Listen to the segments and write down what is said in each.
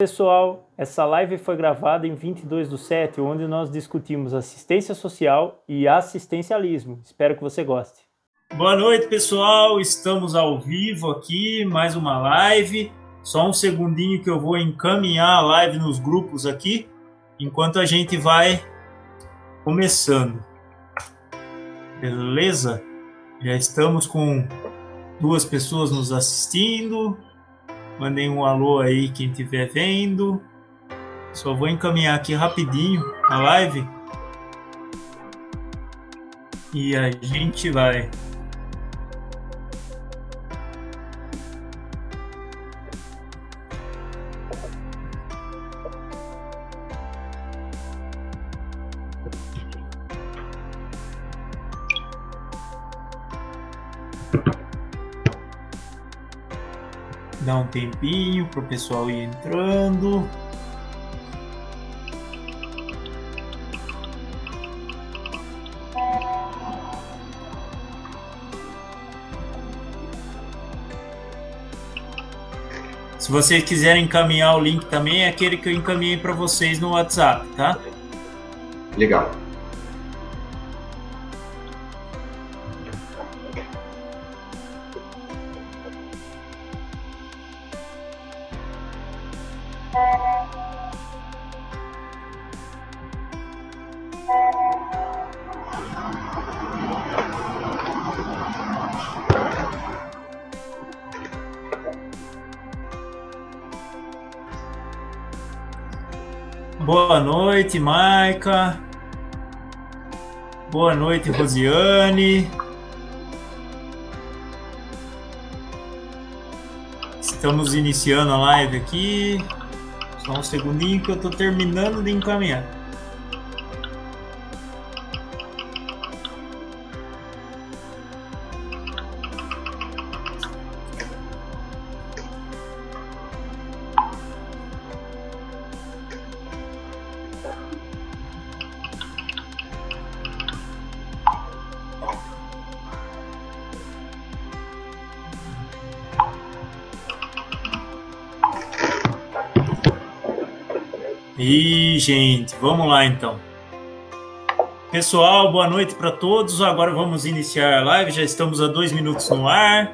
Pessoal, essa live foi gravada em 22 do 7, onde nós discutimos assistência social e assistencialismo. Espero que você goste. Boa noite, pessoal. Estamos ao vivo aqui, mais uma live. Só um segundinho que eu vou encaminhar a live nos grupos aqui, enquanto a gente vai começando. Beleza? Já estamos com duas pessoas nos assistindo. Mandem um alô aí quem estiver vendo. Só vou encaminhar aqui rapidinho a live. E a gente vai. Tempinho para o pessoal ir entrando. Se vocês quiserem encaminhar o link também, é aquele que eu encaminhei para vocês no WhatsApp, tá? Legal. Noite, Maica. Boa noite, Rosiane. Estamos iniciando a live aqui. Só um segundinho que eu estou terminando de encaminhar. Gente, vamos lá então. Pessoal, boa noite para todos. Agora vamos iniciar a live. Já estamos a dois minutos no ar.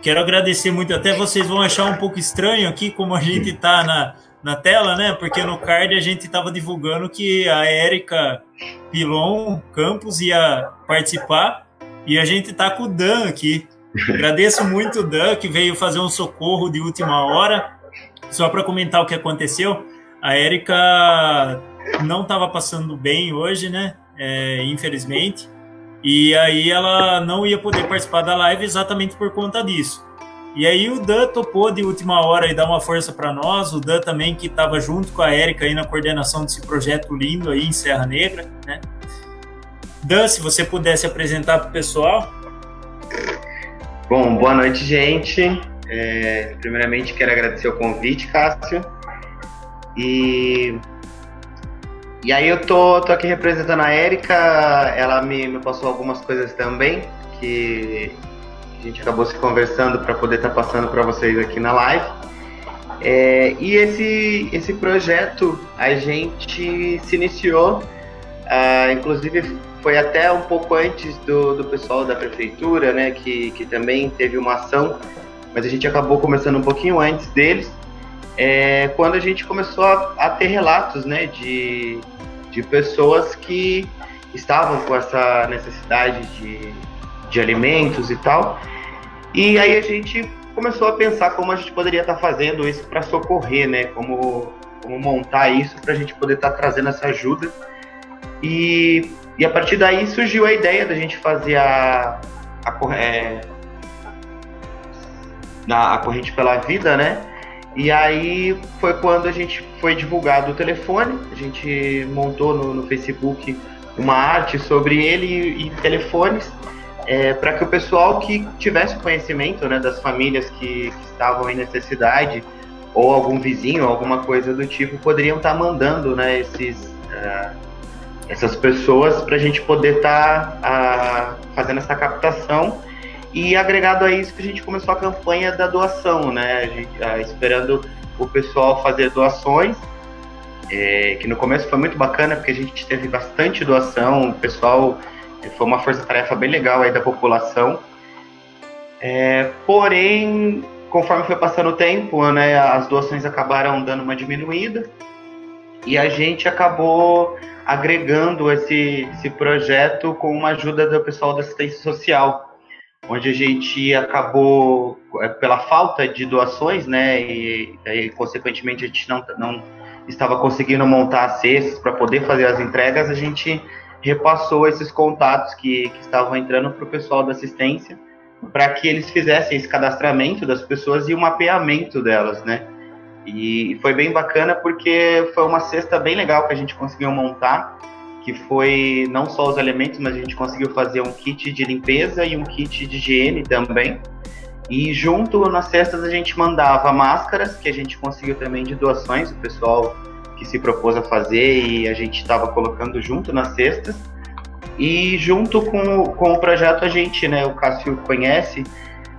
Quero agradecer muito. Até vocês vão achar um pouco estranho aqui como a gente está na, na tela, né? Porque no card a gente estava divulgando que a Érica Pilon Campos ia participar e a gente está com o Dan aqui. Agradeço muito o Dan que veio fazer um socorro de última hora. Só para comentar o que aconteceu. A Érica não estava passando bem hoje, né? É, infelizmente. E aí ela não ia poder participar da live exatamente por conta disso. E aí o Dan topou de última hora e dar uma força para nós. O Dan também que estava junto com a Érica aí na coordenação desse projeto lindo aí em Serra Negra, né? Dan, se você pudesse apresentar para o pessoal. Bom, boa noite, gente. É, primeiramente quero agradecer o convite, Cássio. E, e aí eu tô, tô aqui representando a Érica, ela me, me passou algumas coisas também que a gente acabou se conversando para poder estar tá passando para vocês aqui na live. É, e esse, esse projeto a gente se iniciou, uh, inclusive foi até um pouco antes do, do pessoal da prefeitura, né, que, que também teve uma ação, mas a gente acabou começando um pouquinho antes deles é quando a gente começou a, a ter relatos né, de, de pessoas que estavam com essa necessidade de, de alimentos e tal. E aí a gente começou a pensar como a gente poderia estar fazendo isso para socorrer, né? Como, como montar isso para a gente poder estar trazendo essa ajuda. E, e a partir daí surgiu a ideia da gente fazer a, a, é, na, a corrente pela vida, né? E aí foi quando a gente foi divulgado o telefone, a gente montou no, no Facebook uma arte sobre ele e, e telefones, é, para que o pessoal que tivesse conhecimento né, das famílias que, que, estavam em necessidade, ou algum vizinho, alguma coisa do tipo, poderiam estar tá mandando né, esses, uh, essas pessoas para a gente poder estar tá, uh, fazendo essa captação e agregado a isso que a gente começou a campanha da doação, né? Gente, uh, esperando o pessoal fazer doações, é, que no começo foi muito bacana, porque a gente teve bastante doação, o pessoal foi uma força-tarefa bem legal aí da população. É, porém, conforme foi passando o tempo, né, as doações acabaram dando uma diminuída e a gente acabou agregando esse, esse projeto com uma ajuda do pessoal da assistência social, onde a gente acabou, é, pela falta de doações, né, e, e consequentemente a gente não, não estava conseguindo montar cestas para poder fazer as entregas, a gente repassou esses contatos que, que estavam entrando para o pessoal da assistência para que eles fizessem esse cadastramento das pessoas e o mapeamento delas, né? E foi bem bacana porque foi uma cesta bem legal que a gente conseguiu montar, que foi não só os elementos, mas a gente conseguiu fazer um kit de limpeza e um kit de higiene também. E junto nas cestas a gente mandava máscaras, que a gente conseguiu também de doações, o pessoal que se propôs a fazer e a gente estava colocando junto nas cestas. E junto com, com o projeto a gente, né, o Cássio conhece,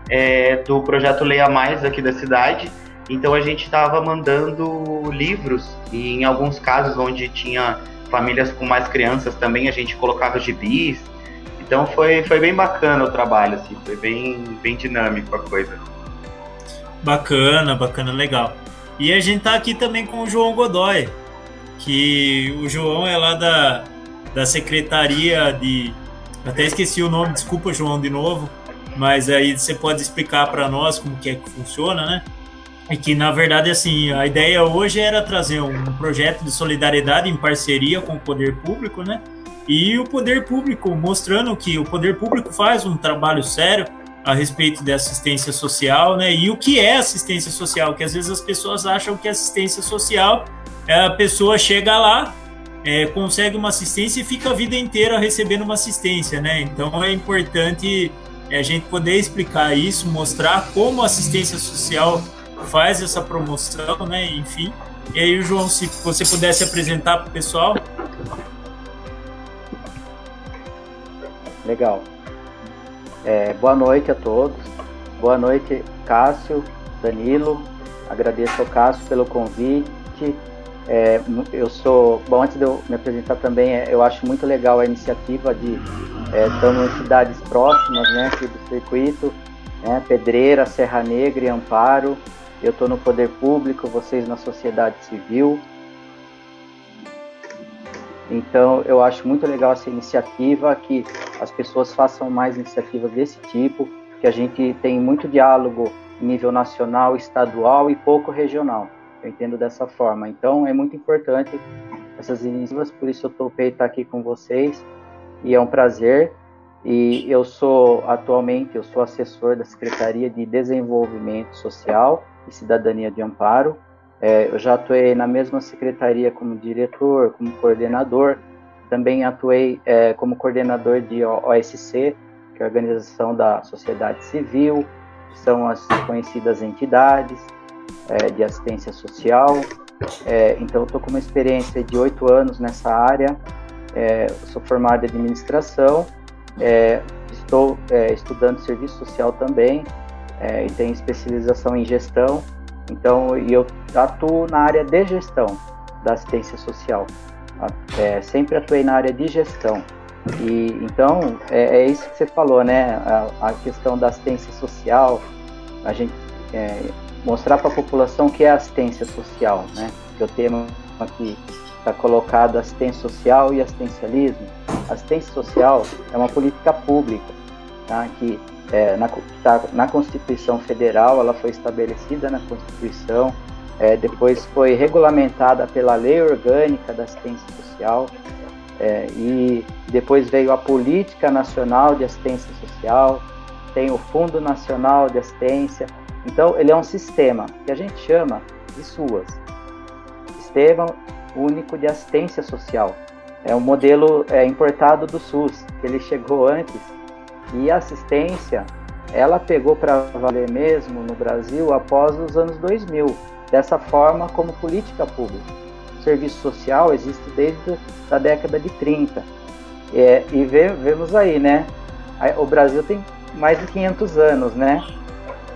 é, do projeto Leia Mais aqui da cidade. Então a gente estava mandando livros e em alguns casos onde tinha famílias com mais crianças também a gente colocava gibis. Então foi, foi bem bacana o trabalho, assim, foi bem, bem dinâmico a coisa. Bacana, bacana, legal. E a gente tá aqui também com o João Godoy, que o João é lá da, da Secretaria de. Até esqueci o nome, desculpa, João, de novo. Mas aí você pode explicar para nós como que é que funciona, né? E que, na verdade, assim, a ideia hoje era trazer um projeto de solidariedade em parceria com o poder público, né? E o poder público mostrando que o poder público faz um trabalho sério a respeito de assistência social, né? E o que é assistência social? Que às vezes as pessoas acham que assistência social é a pessoa chega lá, é, consegue uma assistência e fica a vida inteira recebendo uma assistência, né? Então é importante é, a gente poder explicar isso, mostrar como a assistência social faz essa promoção, né? Enfim. E aí, João, se você pudesse apresentar para o pessoal. Legal. É, boa noite a todos. Boa noite, Cássio, Danilo. Agradeço ao Cássio pelo convite. É, eu sou, bom, antes de eu me apresentar também, é, eu acho muito legal a iniciativa de é, estamos em cidades próximas, né, aqui do circuito, né, Pedreira, Serra Negra e Amparo. Eu estou no poder público, vocês na sociedade civil. Então, eu acho muito legal essa iniciativa, que as pessoas façam mais iniciativas desse tipo, que a gente tem muito diálogo nível nacional, estadual e pouco regional. Eu entendo dessa forma. Então, é muito importante essas iniciativas, por isso eu topei estar aqui com vocês e é um prazer. E eu sou atualmente eu sou assessor da Secretaria de Desenvolvimento Social e Cidadania de Amparo. É, eu já atuei na mesma secretaria como diretor, como coordenador. Também atuei é, como coordenador de OSC, que é a Organização da Sociedade Civil, que são as conhecidas entidades é, de assistência social. É, então, estou com uma experiência de oito anos nessa área. É, sou formado em administração. É, estou estudando serviço social também é, e tenho especialização em gestão. Então, eu atuo na área de gestão da assistência social. É, sempre atuei na área de gestão. E então é, é isso que você falou, né? A, a, questão da assistência social, a gente é, mostrar para a população o que é assistência social, né? Que o tema aqui está colocado assistência social e assistencialismo. Assistência social é uma política pública, tá? Que é, na, tá, na Constituição Federal, ela foi estabelecida na Constituição, é, depois foi regulamentada pela Lei Orgânica da Assistência Social, é, e depois veio a Política Nacional de Assistência Social, tem o Fundo Nacional de Assistência, então, ele é um sistema que a gente chama de SUAS Sistema Único de Assistência Social. É um modelo é, importado do SUS, que ele chegou antes. E assistência, ela pegou para valer mesmo no Brasil após os anos 2000, dessa forma como política pública. O serviço social existe desde a década de 30. É, e vemos aí, né? O Brasil tem mais de 500 anos, né?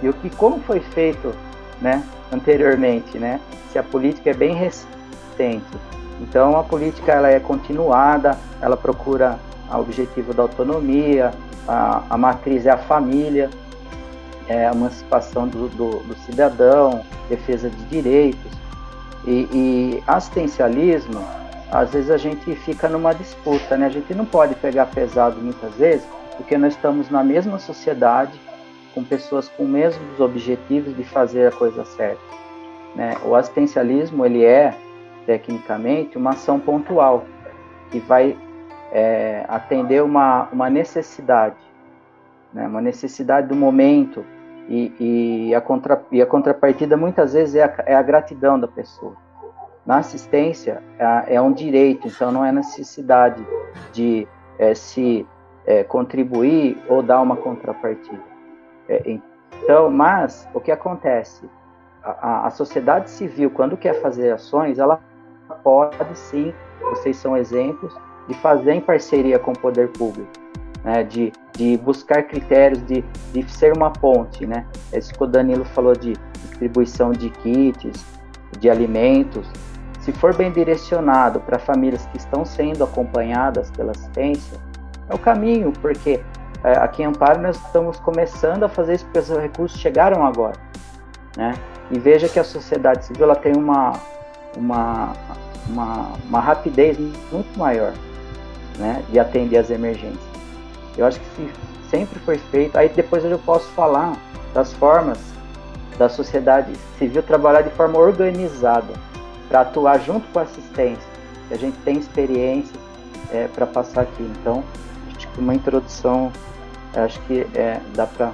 E o que como foi feito né, anteriormente, né? Se a política é bem recente. Então a política ela é continuada, ela procura o objetivo da autonomia, a, a matriz é a família, é a emancipação do, do, do cidadão, defesa de direitos. E, e, assistencialismo, às vezes a gente fica numa disputa, né? A gente não pode pegar pesado muitas vezes, porque nós estamos na mesma sociedade, com pessoas com os mesmos objetivos de fazer a coisa certa. Né? O assistencialismo, ele é, tecnicamente, uma ação pontual, que vai é, atender uma, uma necessidade, né? uma necessidade do momento, e, e, a contra, e a contrapartida muitas vezes é a, é a gratidão da pessoa. Na assistência é, é, um direito, então não é necessidade de é, se é, contribuir ou dar uma contrapartida. É, então, mas o que acontece? A, a, sociedade civil, quando quer fazer ações, ela pode sim, vocês são exemplos, de fazer em parceria com o poder público, né, de, de buscar critérios, de, de ser uma ponte. Né? Esse que o Danilo falou de distribuição de kits, de alimentos, se for bem direcionado para famílias que estão sendo acompanhadas pela assistência, é o caminho, porque é, aqui em Amparo nós estamos começando a fazer isso porque os recursos chegaram agora. Né? E veja que a sociedade civil ela tem uma, uma, uma, uma rapidez muito maior né, de atender as emergências. Eu acho que se sempre foi feito, aí depois eu posso falar das formas da sociedade civil trabalhar de forma organizada para atuar junto com a assistência. A gente tem experiência é, para passar aqui. Então, acho que uma introdução, acho que é, dá para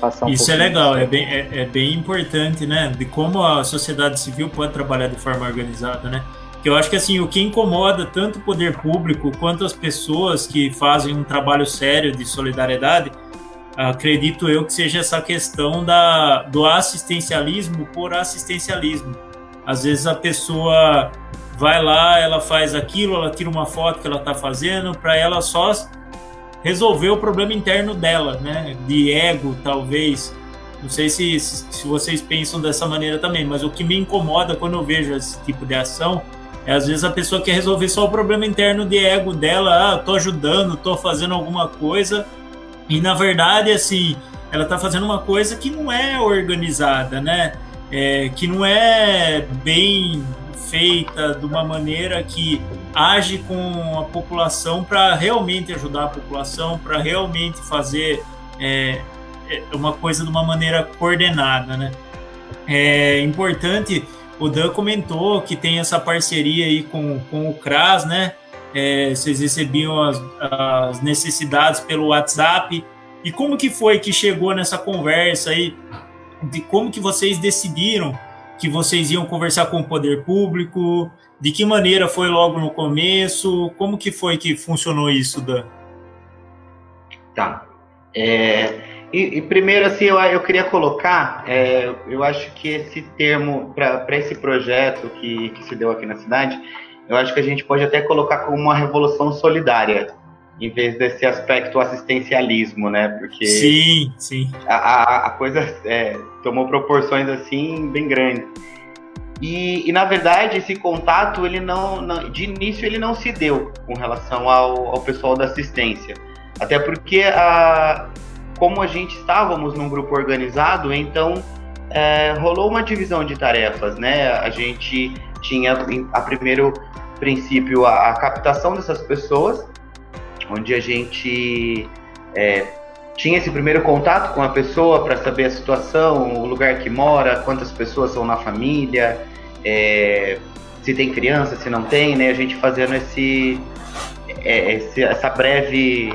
passar um Isso é legal, é bem, é, é, bem importante, né? De como a sociedade civil pode trabalhar de forma organizada, né? Que eu acho que assim, o que incomoda tanto o poder público quanto as pessoas que fazem um trabalho sério de solidariedade, acredito eu que seja essa questão da, do assistencialismo por assistencialismo. Às vezes a pessoa vai lá, ela faz aquilo, ela tira uma foto que ela está fazendo, para ela só resolver o problema interno dela, né? De ego, talvez. Não sei se, se vocês pensam dessa maneira também, mas o que me incomoda quando eu vejo esse tipo de ação é às vezes a pessoa quer resolver só o problema interno de ego dela, ah, tô ajudando, tô fazendo alguma coisa, e na verdade, assim, ela tá fazendo uma coisa que não é organizada, né? É, que não é bem feita de uma maneira que age com a população para realmente ajudar a população, para realmente fazer é, é, uma coisa de uma maneira coordenada, né? É importante, o Dan comentou que tem essa parceria aí com, com o CRAS, né? É, vocês recebiam as, as necessidades pelo WhatsApp. E como que foi que chegou nessa conversa aí? De como que vocês decidiram que vocês iam conversar com o poder público? De que maneira foi logo no começo? Como que foi que funcionou isso, Dan? Tá. É, e, e, primeiro, assim, eu, eu queria colocar, é, eu acho que esse termo, para esse projeto que, que se deu aqui na cidade, eu acho que a gente pode até colocar como uma revolução solidária, em vez desse aspecto assistencialismo, né? Porque sim, sim. A, a, coisa é, tomou proporções assim bem grandes. E, e, na verdade esse contato ele não, não, de início ele não se deu com relação ao, ao pessoal da assistência, até porque a, como a gente estávamos num grupo organizado, então é, rolou uma divisão de tarefas, né? A gente tinha a primeiro princípio a, a captação dessas pessoas onde a gente é, tinha esse primeiro contato com a pessoa para saber a situação, o lugar que mora, quantas pessoas são na família, é, se tem criança, se não tem, né? A gente fazendo esse, é, esse essa breve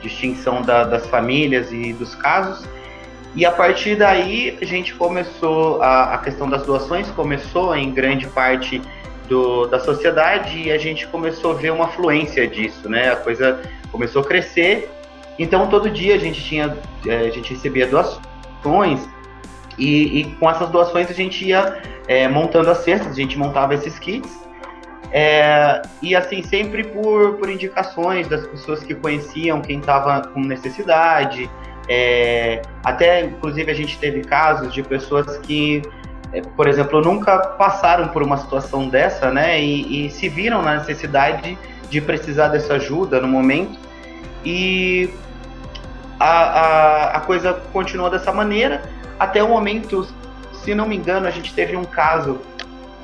distinção da, das famílias e dos casos. E a partir daí a gente começou, a, a questão das doações começou em grande parte do, da sociedade e a gente começou a ver uma fluência disso, né? A coisa começou a crescer. Então todo dia a gente tinha, é, a gente recebia doações e, e com essas doações a gente ia é, montando as cestas, a gente montava esses kits. É, e assim, sempre por, por indicações das pessoas que conheciam quem estava com necessidade. É, até, inclusive, a gente teve casos de pessoas que é, por exemplo, nunca passaram por uma situação dessa, né? E, e, se viram na necessidade de precisar dessa ajuda no momento. E a, a, a coisa continuou dessa maneira até o momento, se não me engano, a gente teve um caso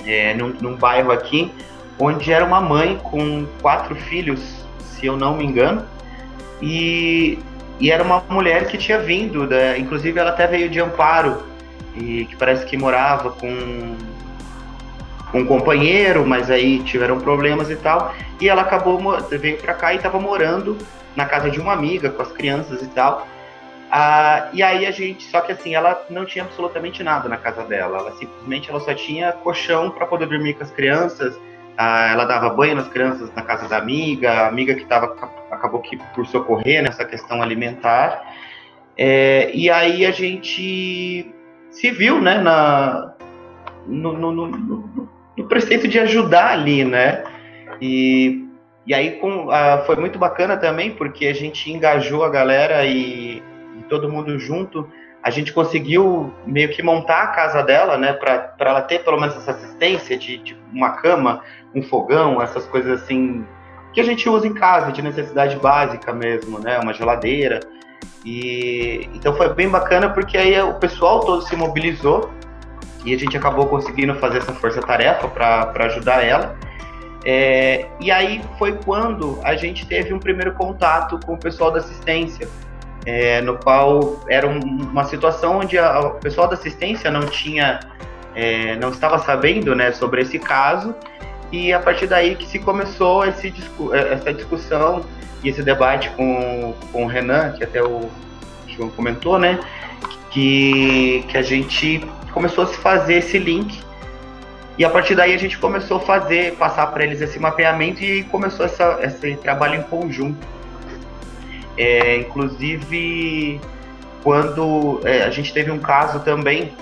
é, num, num bairro aqui, onde era uma mãe com quatro filhos, se eu não me engano, e, e era uma mulher que tinha vindo, né? inclusive ela até veio de Amparo, e que parece que morava com, com um companheiro, mas aí tiveram problemas e tal, e ela acabou, veio para cá e estava morando na casa de uma amiga com as crianças e tal, ah, e aí a gente, só que assim, ela não tinha absolutamente nada na casa dela. Ela simplesmente ela só tinha colchão para poder dormir com as crianças. Ah, ela dava banho nas crianças na casa da amiga, a amiga que tava, acabou que por socorrer nessa questão alimentar. É, e aí a gente se viu, né, na, no, no, no, no preceito de ajudar ali, né? E, e aí com, ah, foi muito bacana também, porque a gente engajou a galera e todo mundo junto, a gente conseguiu meio que montar a casa dela, né, para ela ter pelo menos essa assistência de, de, uma cama, um fogão, essas coisas assim que a gente usa em casa, de necessidade básica mesmo, né, uma geladeira. E então foi bem bacana porque aí o pessoal todo se mobilizou e a gente acabou conseguindo fazer essa força-tarefa para ajudar ela. É, e aí foi quando a gente teve um primeiro contato com o pessoal da assistência, é, no qual era um, uma situação onde o pessoal da assistência não tinha, é, não estava sabendo né, sobre esse caso, e a partir daí que se começou esse, é, essa discussão e esse debate com, com o Renan, que até o João comentou, né, que, que a gente começou a se fazer esse link e a partir daí a gente começou a fazer, passar para eles esse mapeamento e começou essa, esse trabalho em conjunto. É, inclusive, quando é, a gente teve um caso também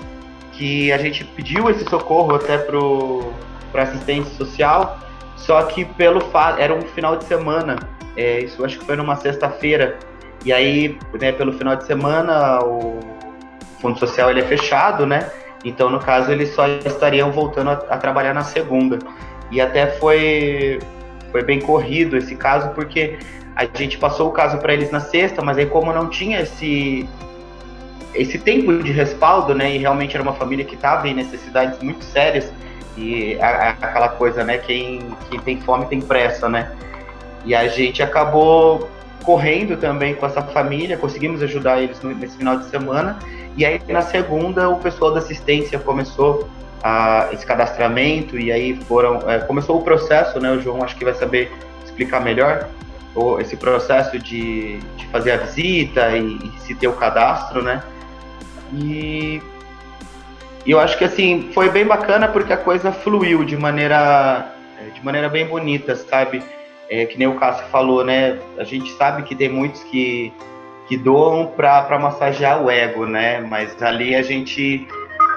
que a gente pediu esse socorro até para assistência social, só que pelo era um final de semana, é, isso acho que foi numa sexta-feira, e aí, né, pelo final de semana o fundo social ele é fechado, né? Então, no caso, eles só estariam voltando a, a trabalhar na segunda. E até foi foi bem corrido esse caso porque a gente passou o caso para eles na sexta, mas aí como não tinha esse esse tempo de respaldo, né, e realmente era uma família que estava em necessidades muito sérias e a, a, aquela coisa, né, quem, quem tem fome tem pressa, né, e a gente acabou correndo também com essa família, conseguimos ajudar eles nesse final de semana, e aí na segunda o pessoal da assistência começou a, esse cadastramento e aí foram é, começou o processo, né, o João acho que vai saber explicar melhor, esse processo de, de fazer a visita e, e, se ter o cadastro, né? E, e eu acho que assim foi bem bacana porque a coisa fluiu de maneira de maneira bem bonita, sabe? É, que nem o Cássio falou, né? A gente sabe que tem muitos que, que doam para massagear o ego, né? Mas ali a gente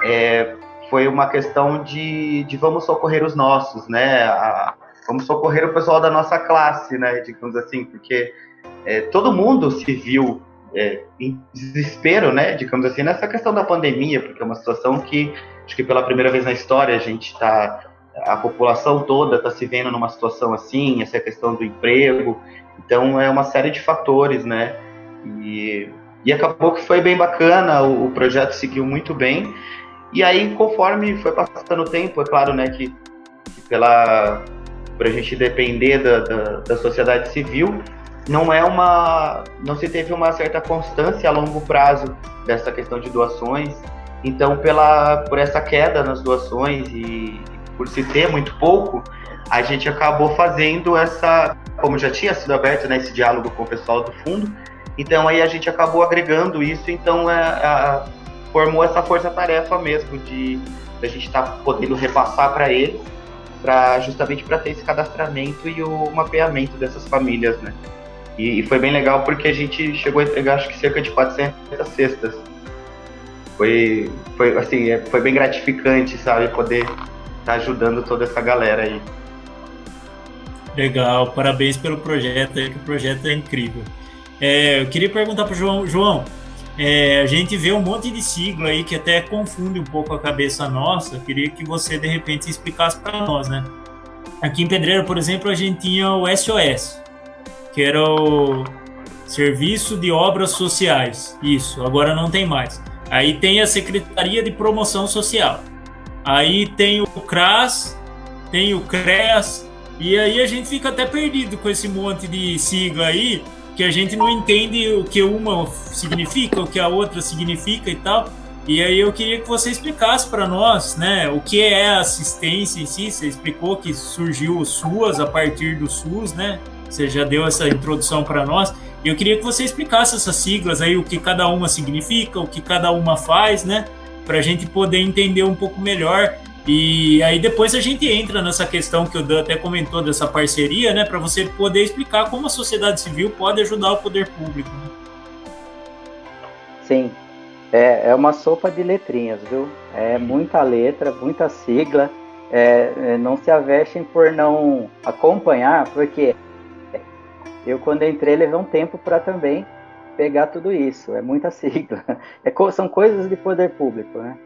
é, foi uma questão de, de vamos socorrer os nossos, né? A, vamos socorrer o pessoal da nossa classe, né, digamos assim, porque é, todo mundo se viu é, em desespero, né, digamos assim, nessa questão da pandemia, porque é uma situação que acho que pela primeira vez na história a gente está, a população toda está se vendo numa situação assim, essa questão do emprego, então é uma série de fatores, né, e, e acabou que foi bem bacana, o, o projeto seguiu muito bem, e aí conforme foi passando o tempo, é claro, né, que, que pela para a gente depender da, da, da, sociedade civil, não é uma, não se teve uma certa constância a longo prazo dessa questão de doações. Então, pela por essa queda nas doações e por se ter muito pouco, a gente acabou fazendo essa, como já tinha sido aberto né, esse diálogo com o pessoal do fundo, então aí a gente acabou agregando isso, então é, é, formou essa força-tarefa mesmo de, de a gente estar tá podendo repassar para eles para justamente para ter esse cadastramento e o mapeamento dessas famílias, né? E, e, foi bem legal porque a gente chegou a entregar acho que cerca de 400 cestas. Foi, foi assim, é, foi bem gratificante, sabe, poder estar tá ajudando toda essa galera aí. Legal, parabéns pelo projeto que o projeto é incrível. É, eu queria perguntar para o João, João, é, a gente vê um monte de sigla aí que até confunde um pouco a cabeça nossa. Queria que você, de repente, explicasse para nós, né? Aqui em Pedreira, por exemplo, a gente tinha o SOS, que era o Serviço de Obras Sociais. Isso, agora não tem mais. Aí tem a Secretaria de Promoção Social. Aí tem o CRAS, tem o CREAS, e aí a gente fica até perdido com esse monte de sigla aí, que a gente não entende o que uma significa, o que a outra significa e tal. E aí eu queria que você explicasse para nós, né, o que é assistência em si. Você explicou que surgiu o SUAS a partir do SUS, né? Você já deu essa introdução para nós. Eu queria que você explicasse essas siglas aí, o que cada uma significa, o que cada uma faz, né? Para a gente poder entender um pouco melhor. E aí depois a gente entra nessa questão que o Dan até comentou dessa parceria, né? Para você poder explicar como a sociedade civil pode ajudar o poder público. Né? Sim, é, é uma sopa de letrinhas, viu? É muita letra, muita sigla. É, é, não se avestem por não acompanhar, porque eu quando entrei levei um tempo para também pegar tudo isso. É muita sigla. É, são coisas de poder público, né?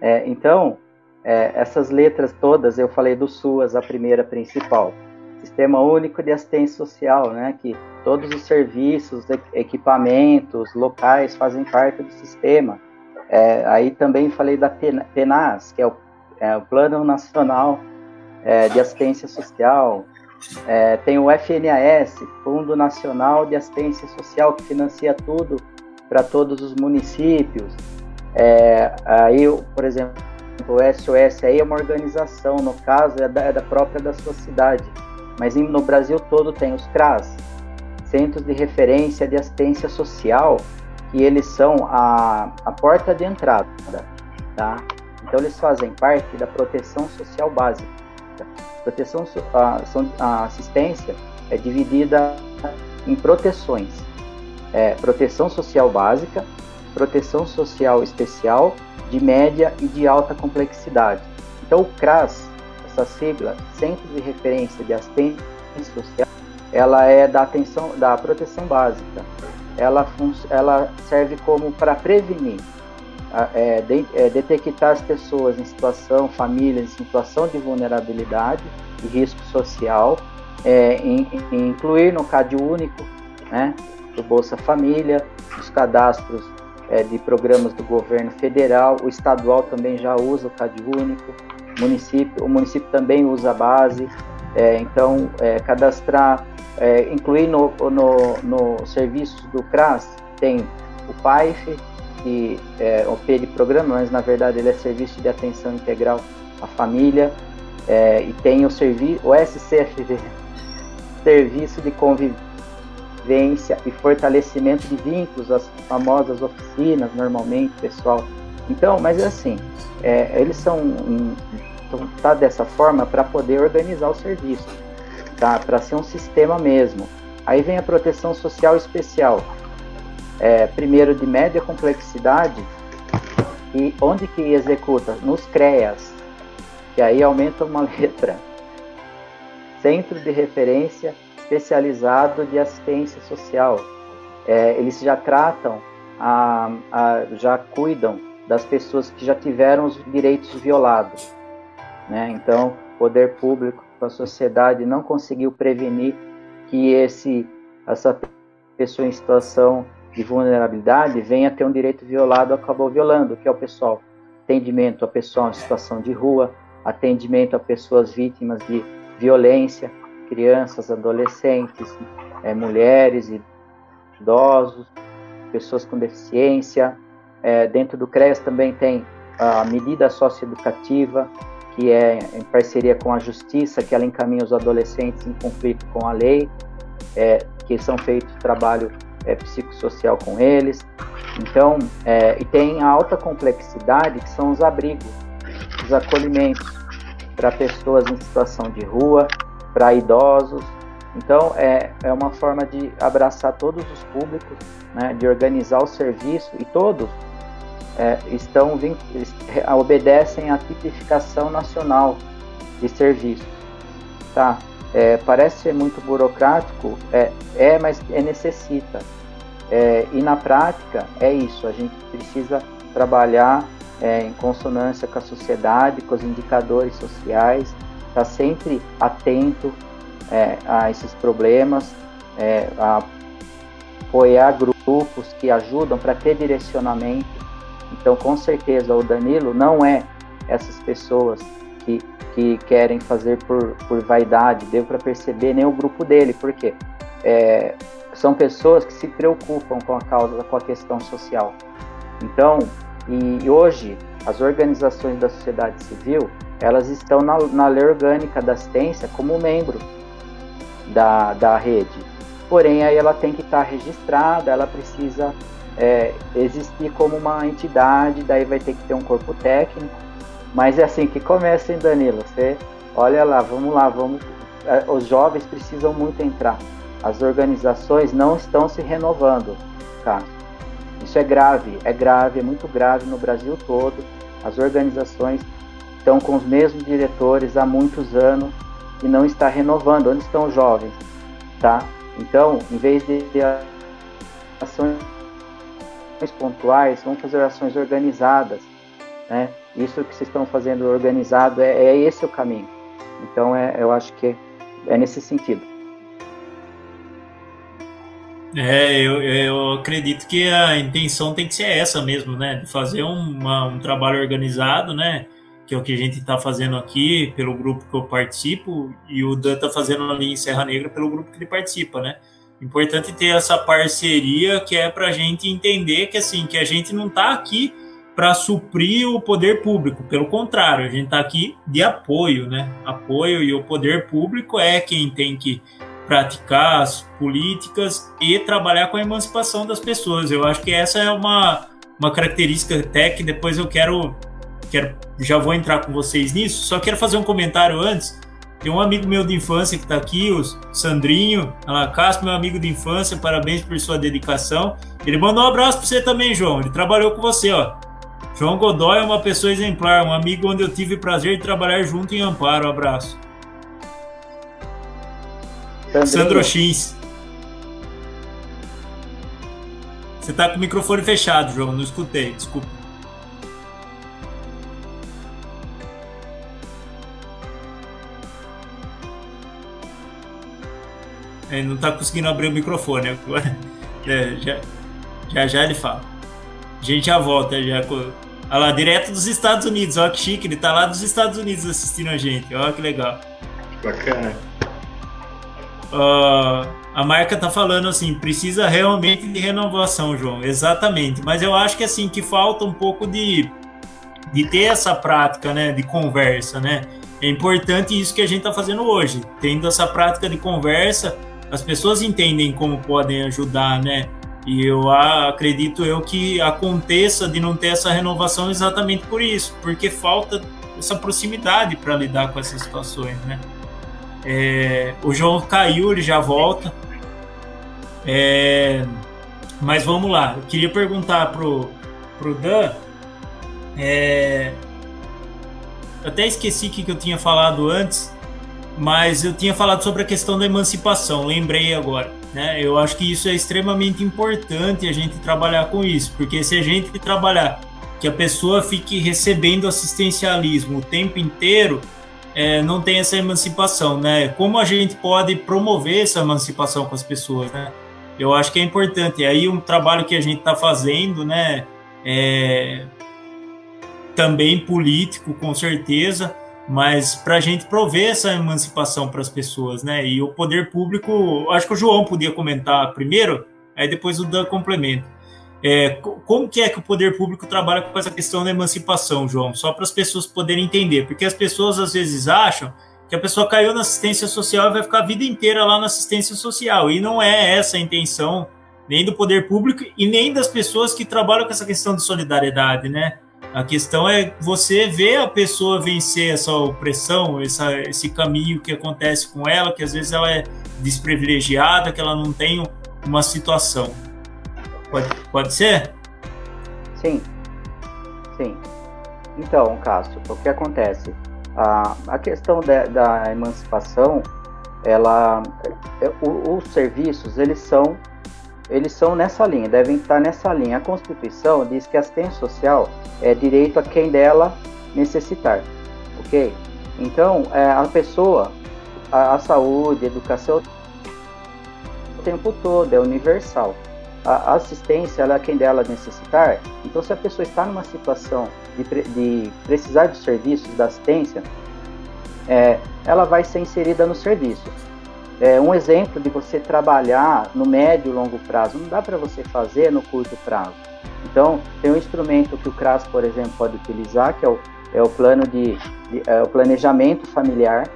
É, então, é, essas letras todas, eu falei do SUAS, a primeira principal. Sistema Único de Assistência Social, né? Que todos os serviços, equipamentos, locais fazem parte do sistema. É, aí também falei da PENAS, que é o, é o Plano Nacional é, de Assistência Social. É, tem o FNAS, Fundo Nacional de Assistência Social, que financia tudo para todos os municípios. É, aí, por exemplo, o SOS aí é uma organização, no caso é da, é da própria da sua cidade, mas no Brasil todo tem os CRAS, Centros de Referência de Assistência Social, que eles são a, a porta de entrada, tá? Então eles fazem parte da proteção social básica. Proteção, a, a assistência é dividida em proteções. É, proteção social básica, proteção social especial, de média e de alta complexidade. Então o CRAS, essa sigla, Centro de Referência de Assistência Social, ela é da atenção da proteção básica. Ela, ela serve como para prevenir, é, de, é, detectar as pessoas em situação, famílias em situação de vulnerabilidade e risco social, é, em, em incluir no CAD único, né, do Bolsa Família, os cadastros é, de programas do governo federal, o estadual também já usa o CAD único, município, o município também usa a base, é, então é, cadastrar é, incluir no, no, no serviços do CRAS, tem o PAIF, que é o P de programa, mas na verdade ele é Serviço de Atenção Integral à Família, é, e tem o, o SCFV, Serviço de Convivência e Fortalecimento de Vínculos, as famosas oficinas, normalmente, pessoal. Então, mas é assim, é, eles são, então, tá dessa forma para poder organizar o serviço tá? Para ser um sistema mesmo. Aí vem a proteção social especial. É, primeiro de média complexidade e onde que executa? Nos CREAS, que aí aumenta uma letra. Centro de Referência Especializado de Assistência Social. É, eles já tratam, a, a, já cuidam das pessoas que já tiveram os direitos violados. Né? Então, poder público a sociedade não conseguiu prevenir que esse essa pessoa em situação de vulnerabilidade venha ter um direito violado, acabou violando, que é o pessoal atendimento a pessoal em situação de rua, atendimento a pessoas vítimas de violência, crianças, adolescentes, é, mulheres, idosos, pessoas com deficiência. É, dentro do CREAS também tem a medida socioeducativa, que é em parceria com a Justiça, que ela encaminha os adolescentes em conflito com a lei, é, que são feitos trabalho é, psicossocial com eles. Então, é, e tem a alta complexidade, que são os abrigos, os acolhimentos para pessoas em situação de rua, para idosos. Então, é, é uma forma de abraçar todos os públicos, né, de organizar o serviço e todos é, estão obedecem à tipificação nacional de serviço. Tá? É, parece ser muito burocrático, é, é, mas é necessita. É, e na prática é isso, a gente precisa trabalhar é, em consonância com a sociedade, com os indicadores sociais, estar tá sempre atento é, a esses problemas, é, a apoiar grupos que ajudam para ter direcionamento. Então, com certeza, o Danilo não é essas pessoas que, que querem fazer por, por vaidade, deu para perceber nem o grupo dele, porque é, são pessoas que se preocupam com a causa, com a questão social. Então, e hoje as organizações da sociedade civil elas estão na, na lei orgânica da assistência como membro da, da rede. Porém, aí ela tem que estar registrada, ela precisa é, existir como uma entidade, daí vai ter que ter um corpo técnico. Mas é assim que começa, hein, Danilo? Você olha lá, vamos lá, vamos. É, os jovens precisam muito entrar. As organizações não estão se renovando, tá? Isso é grave, é grave, é muito grave no Brasil todo. As organizações estão com os mesmos diretores há muitos anos e não está renovando. Onde estão os jovens, tá? Então, em vez de ações pontuais, vamos fazer ações organizadas, né? Isso que vocês estão fazendo organizado é, é esse o caminho. Então, é, eu acho que é nesse sentido. É, eu, eu acredito que a intenção tem que ser essa mesmo, né? De fazer uma, um trabalho organizado, né? Que é o que a gente está fazendo aqui pelo grupo que eu participo e o Dan está fazendo ali em Serra Negra pelo grupo que ele participa, né? Importante ter essa parceria que é para a gente entender que assim que a gente não está aqui para suprir o poder público, pelo contrário, a gente está aqui de apoio, né? Apoio e o poder público é quem tem que praticar as políticas e trabalhar com a emancipação das pessoas. Eu acho que essa é uma, uma característica até que depois eu quero, quero já vou entrar com vocês nisso. Só quero fazer um comentário antes. Tem um amigo meu de infância que está aqui, o Sandrinho Alacastro, meu amigo de infância, parabéns por sua dedicação. Ele mandou um abraço para você também, João. Ele trabalhou com você, ó. João Godoy é uma pessoa exemplar, um amigo onde eu tive o prazer de trabalhar junto em Amparo. Um abraço. Sandro X. Você tá com o microfone fechado, João. Não escutei, desculpa. Ele não tá conseguindo abrir o microfone agora. É, já, já já ele fala. A gente já volta, já. Olha lá, direto dos Estados Unidos. Olha que chique, ele tá lá dos Estados Unidos assistindo a gente. Olha que legal. Bacana uh, a marca tá falando assim, precisa realmente de renovação, João. Exatamente. Mas eu acho que assim que falta um pouco de, de ter essa prática, né, de conversa, né? É importante isso que a gente está fazendo hoje. Tendo essa prática de conversa, as pessoas entendem como podem ajudar, né? E eu acredito eu que aconteça de não ter essa renovação exatamente por isso, porque falta essa proximidade para lidar com essas situações, né? É, o João caiu, ele já volta. É, mas vamos lá. Eu queria perguntar pro, pro Dan. É, até esqueci o que eu tinha falado antes, mas eu tinha falado sobre a questão da emancipação, lembrei agora. Né? Eu acho que isso é extremamente importante a gente trabalhar com isso, porque se a gente trabalhar que a pessoa fique recebendo assistencialismo o tempo inteiro, é, não tem essa emancipação, né? Como a gente pode promover essa emancipação com as pessoas, né? Eu acho que é importante. E aí um trabalho que a gente está fazendo, né? É, também político, com certeza, mas para a gente prover essa emancipação para as pessoas, né? E o poder público, acho que o João podia comentar primeiro, aí depois o Dan complementa. É, como que é que o poder público trabalha com essa questão da emancipação, João? Só para as pessoas poderem entender, porque as pessoas às vezes acham que a pessoa caiu na assistência social e vai ficar a vida inteira lá na assistência social, e não é essa a intenção nem do poder público e nem das pessoas que trabalham com essa questão de solidariedade, né? A questão é você ver a pessoa vencer essa opressão, essa, esse caminho que acontece com ela, que às vezes ela é desprivilegiada, que ela não tem uma situação. Pode, pode ser? Sim. Sim. Então, Cássio, o que acontece? A, a questão de, da emancipação, ela, é, os serviços, eles são eles são nessa linha, devem estar nessa linha. A Constituição diz que a assistência social é direito a quem dela necessitar, ok? Então, é, a pessoa, a, a saúde, a educação, o tempo todo, é universal. A, assistência, ela é quem dela necessitar. Então, se a pessoa está numa situação de, de precisar de serviços da assistência, é, ela vai ser inserida no serviço. É, um exemplo de você trabalhar no médio e longo prazo, não dá para você fazer no curto prazo. Então, tem um instrumento que o CRAS, por exemplo, pode utilizar, que é o, é o plano de, de é o planejamento familiar,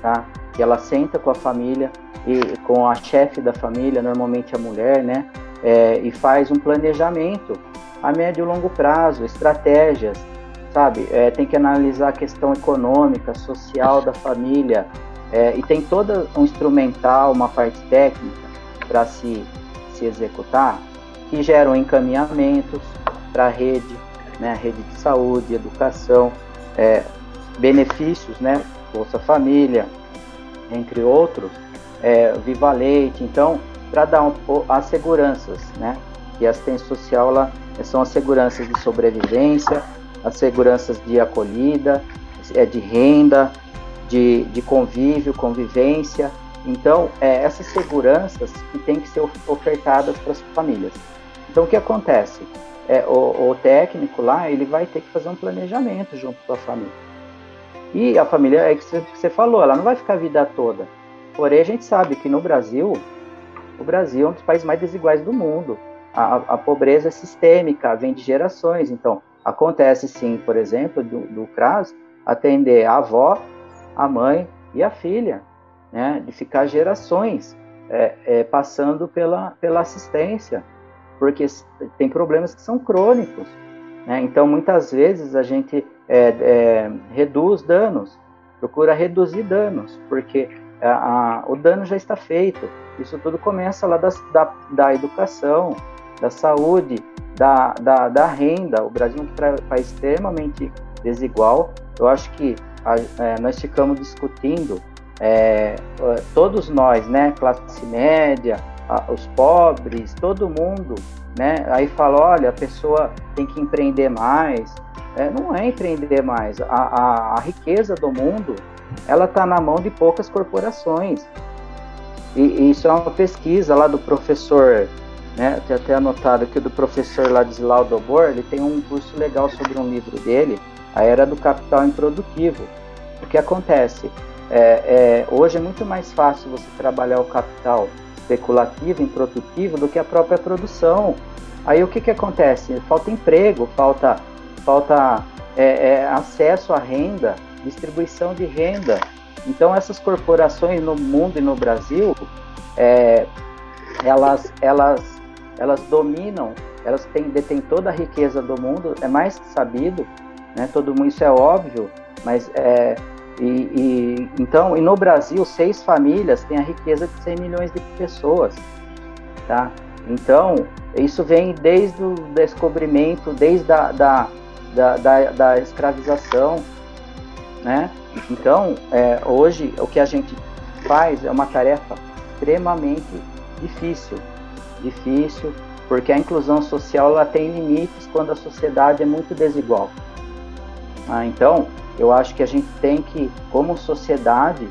tá? Que ela senta com a família e com a chefe da família, normalmente a mulher, né? É, e faz um planejamento a médio e longo prazo, estratégias, sabe? É, tem que analisar a questão econômica, social da família, é, e tem todo um instrumental, uma parte técnica para se, se executar, que geram encaminhamentos para a rede, né, rede de saúde, educação, é, benefícios, né, Bolsa Família, entre outros, é, Viva Leite, então, para dar um, as seguranças, né, e a assistência social ela, são as seguranças de sobrevivência, as seguranças de acolhida, é, de renda, de, de convívio, convivência. Então, é, essas seguranças que têm que ser ofertadas para as famílias. Então, o que acontece? É, o, o, técnico lá, ele vai ter que fazer um planejamento junto com a família. E a família, é que você falou, ela não vai ficar a vida toda. Porém, a gente sabe que no Brasil, o Brasil é um dos países mais desiguais do mundo. A, a pobreza é sistêmica, vem de gerações. Então, acontece sim, por exemplo, do, do CRAS, atender a avó a mãe e a filha, né? de ficar gerações é, é, passando pela, pela assistência, porque tem problemas que são crônicos. Né? Então, muitas vezes a gente é, é reduz danos, procura reduzir danos, porque a, a, o dano já está feito. Isso tudo começa lá da, da, da educação, da saúde, da, da, da, renda. O Brasil é um país extremamente desigual. Eu acho que é, nós ficamos discutindo, é, todos nós, né, classe média, a, os pobres, todo mundo, né, aí fala, olha, a pessoa tem que empreender mais. É, não é empreender mais. A, a, a riqueza do mundo, ela está na mão de poucas corporações. E, e, isso é uma pesquisa lá do professor, né, tem até anotado aqui do professor Ladislau Dobor, ele tem um curso legal sobre um livro dele, a era do capital improdutivo. O que acontece? É, é, hoje é muito mais fácil você trabalhar o capital especulativo, improdutivo, do que a própria produção. Aí o que, que acontece? Falta emprego, falta, falta é, é acesso à renda, distribuição de renda. Então essas corporações no mundo e no Brasil, é, elas, elas, elas dominam, elas têm, detêm toda a riqueza do mundo, é mais sabido, né? Todo mundo isso é óbvio, mas é, e, e, então, e no Brasil, seis famílias têm a riqueza de 100 milhões de pessoas, tá? Então, isso vem desde o descobrimento, desde a, da, da, da, da escravização, né? Então, é, hoje, o que a gente faz é uma tarefa extremamente difícil, difícil, porque a inclusão social ela tem limites quando a sociedade é muito desigual. Ah, então, eu acho que a gente tem que, como sociedade,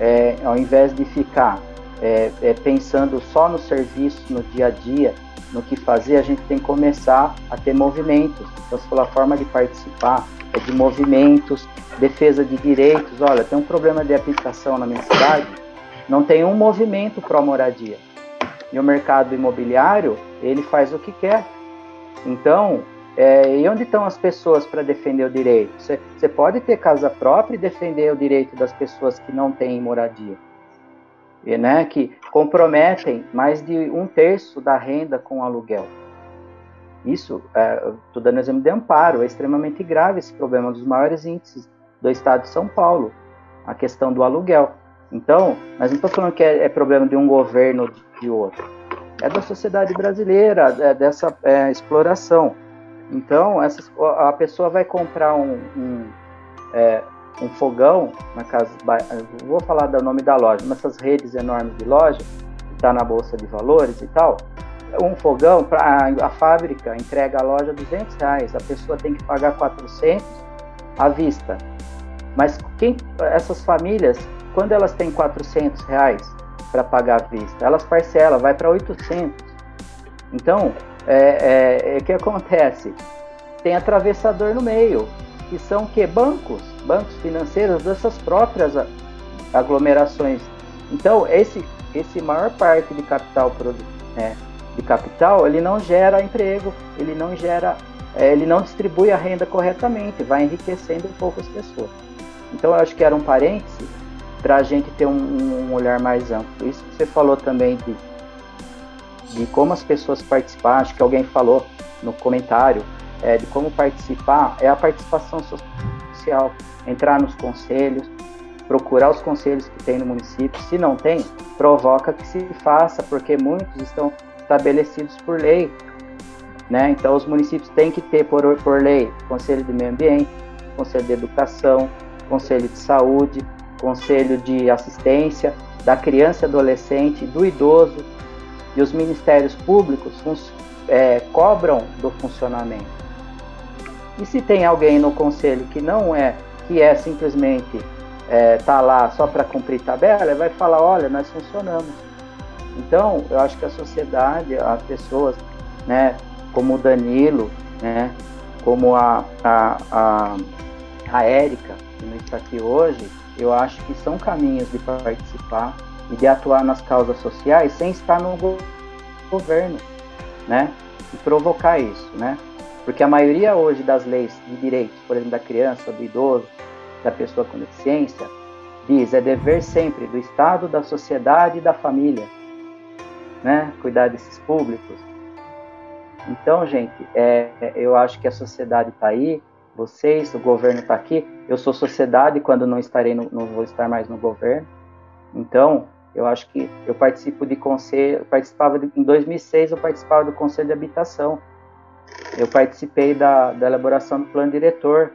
é, ao invés de ficar é, é, pensando só no serviço, no dia a dia, no que fazer, a gente tem que começar a ter movimentos. Então, se for a forma de participar, é de movimentos, defesa de direitos. Olha, tem um problema de aplicação na minha cidade, não tem um movimento pró-moradia. E o mercado imobiliário, ele faz o que quer. Então, é, e onde estão as pessoas para defender o direito? Você pode ter casa própria e defender o direito das pessoas que não têm moradia, e, né, que comprometem mais de um terço da renda com aluguel. Isso, estou é, dando exemplo de amparo, é extremamente grave esse problema, um dos maiores índices do estado de São Paulo, a questão do aluguel. Então, mas não estou falando que é, é, problema de um governo de outro, é da sociedade brasileira, é dessa é, exploração. Então, essas, a pessoa vai comprar um, um, é, um fogão na casa, vou falar do nome da loja, nessas redes enormes de loja, que está na bolsa de valores e tal. um fogão, para a fábrica entrega a loja 200 reais, a pessoa tem que pagar 400 à vista. Mas quem, essas famílias, quando elas têm 400 reais para pagar à vista, elas parcelam, vai para 800. Então, é, é, é, que acontece? Tem atravessador no meio, que são que bancos, bancos financeiros dessas próprias aglomerações. Então, esse, esse maior parte de capital né, de capital, ele não gera emprego, ele não gera, é, ele não distribui a renda corretamente, vai enriquecendo poucas pessoas. Então, eu acho que era um parêntese para a gente ter um, um, olhar mais amplo. Isso que você falou também de, de como as pessoas participar, acho que alguém falou no comentário, é, de como participar, é a participação social, entrar nos conselhos, procurar os conselhos que tem no município. Se não tem, provoca que se faça, porque muitos estão estabelecidos por lei. Né? Então, os municípios têm que ter, por, por lei, Conselho de Meio Ambiente, Conselho de Educação, Conselho de Saúde, Conselho de Assistência da Criança e Adolescente, do Idoso, e os ministérios públicos é, cobram do funcionamento. E se tem alguém no conselho que não é, que é simplesmente é, tá lá só para cumprir tabela, vai falar, olha, nós funcionamos. Então, eu acho que a sociedade, as pessoas, né, como o Danilo, né, como a, a, a, a Érica, que não está aqui hoje, eu acho que são caminhos de participar e de atuar nas causas sociais sem estar no governo, né, e provocar isso, né, porque a maioria hoje das leis de direitos, por exemplo, da criança, do idoso, da pessoa com deficiência, diz é dever sempre do Estado, da sociedade e da família, né? Cuidar desses públicos. Então, gente, é, é eu acho que a sociedade está aí, vocês, o governo está aqui. Eu sou sociedade quando não estarei, no, não vou estar mais no governo. Então, eu acho que eu participo de conselho, participava de, em 2006 eu participava do conselho de habitação. Eu participei da, da elaboração do plano diretor.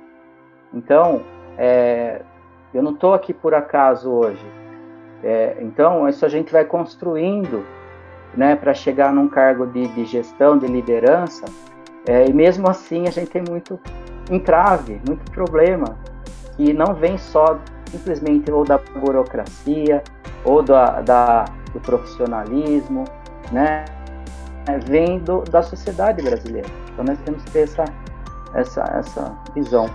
Então, é, eu não estou aqui por acaso hoje. É, então, isso a gente vai construindo né, para chegar num cargo de, de gestão, de liderança, é, e mesmo assim a gente tem muito entrave, muito problema, que não vem só simplesmente ou da burocracia, ou da, da do profissionalismo, né? É, vem do, da sociedade brasileira. Então nós temos que ter essa, essa, essa visão.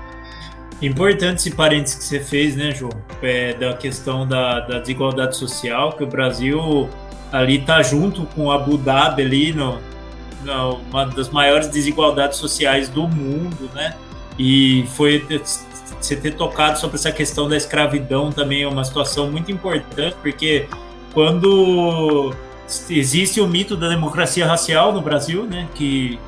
Importante esse parênteses que você fez, né, João? É, da questão da, da, desigualdade social, que o Brasil ali tá junto com Abu Dhabi ali no, no, uma das maiores desigualdades sociais do mundo, né? E foi você ter tocado sobre essa questão da escravidão também é uma situação muito importante, porque quando existe o mito da democracia racial no Brasil, né, que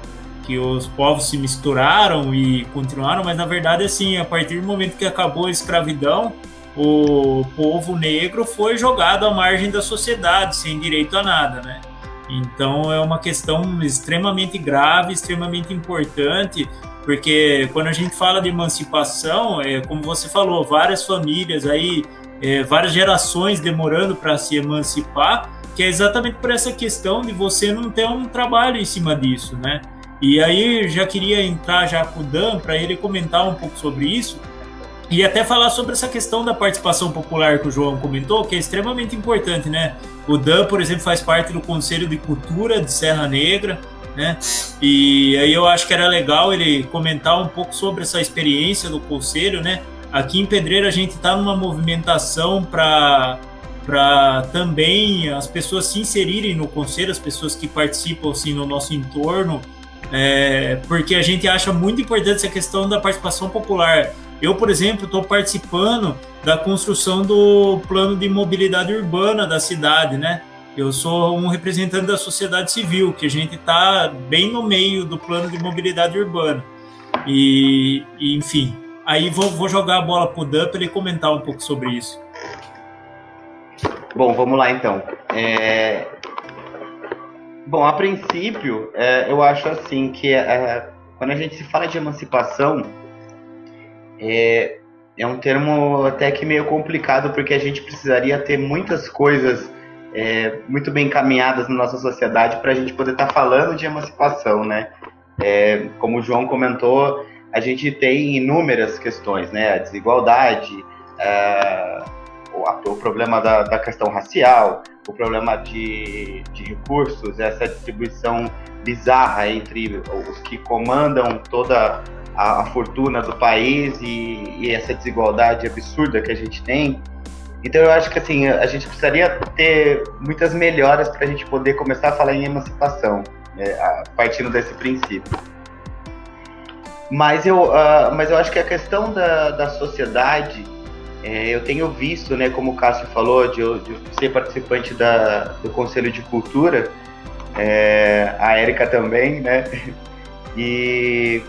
que os povos se misturaram e continuaram, mas na verdade, assim, a partir do momento que acabou a escravidão, o povo negro foi jogado à margem da sociedade, sem direito a nada, né? Então é uma questão extremamente grave, extremamente importante, porque quando a gente fala de emancipação, é como você falou, várias famílias aí, é, várias gerações demorando para se emancipar, que é exatamente por essa questão de você não ter um trabalho em cima disso, né? E aí já queria entrar já com o Dan para ele comentar um pouco sobre isso e até falar sobre essa questão da participação popular que o João comentou, que é extremamente importante, né? O Dan, por exemplo, faz parte do Conselho de Cultura de Serra Negra, né? E aí eu acho que era legal ele comentar um pouco sobre essa experiência do conselho, né? Aqui em Pedreira a gente está numa movimentação para para também as pessoas se inserirem no conselho, as pessoas que participam assim no nosso entorno, é, porque a gente acha muito importante essa questão da participação popular. Eu, por exemplo, estou participando da construção do plano de mobilidade urbana da cidade, né? Eu sou um representante da sociedade civil, que a gente está bem no meio do plano de mobilidade urbana. E, e enfim, aí vou, vou, jogar a bola para o Dan para ele comentar um pouco sobre isso. Bom, vamos lá então. É, Bom, a princípio, é, eu acho assim que é, quando a gente se fala de emancipação, é, é um termo até que meio complicado, porque a gente precisaria ter muitas coisas é, muito bem encaminhadas na nossa sociedade para a gente poder estar tá falando de emancipação, né? É, como o João comentou, a gente tem inúmeras questões, né? A desigualdade, o, o, problema da, da, questão racial, o problema de, de recursos, essa distribuição bizarra entre os que comandam toda a, a fortuna do país e, e, essa desigualdade absurda que a gente tem. Então eu acho que assim a gente precisaria ter muitas melhoras para a gente poder começar a falar em emancipação, né, partindo desse princípio. Mas eu, uh, mas eu acho que a questão da, da sociedade, é, eu tenho visto, né, como o Cássio falou, de, de ser participante da, do Conselho de Cultura, é, a Érica também, né? E,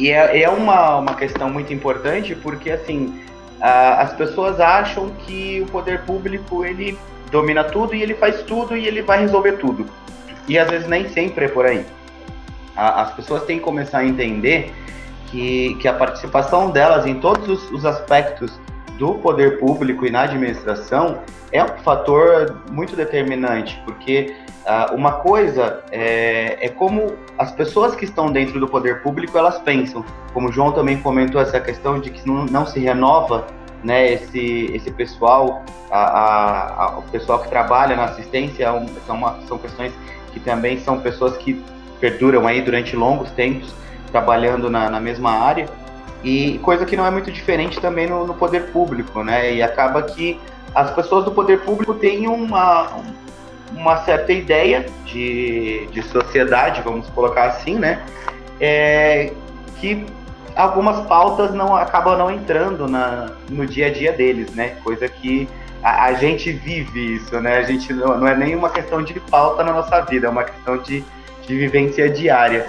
e é, é uma, uma questão muito importante porque, assim, a, as pessoas acham que o poder público, ele domina tudo e ele faz tudo e ele vai resolver tudo. E às vezes nem sempre é por aí. A, as pessoas têm que começar a entender que, que a participação delas em todos os, os aspectos do poder público e na administração é um fator muito determinante, porque uh, uma coisa é, é, como as pessoas que estão dentro do poder público elas pensam. Como o João também comentou essa questão de que não, não se renova né, esse, esse pessoal, a, a, a, o pessoal que trabalha na assistência é são, uma, são questões que também são pessoas que perduram aí durante longos tempos trabalhando na, na mesma área e coisa que não é muito diferente também no, no, poder público, né? E acaba que as pessoas do poder público têm uma, uma certa ideia de, de sociedade, vamos colocar assim, né? É, que algumas pautas não acabam não entrando na, no dia a dia deles, né? Coisa que a, a gente vive isso, né? A gente não, não, é nem uma questão de pauta na nossa vida, é uma questão de, de vivência diária.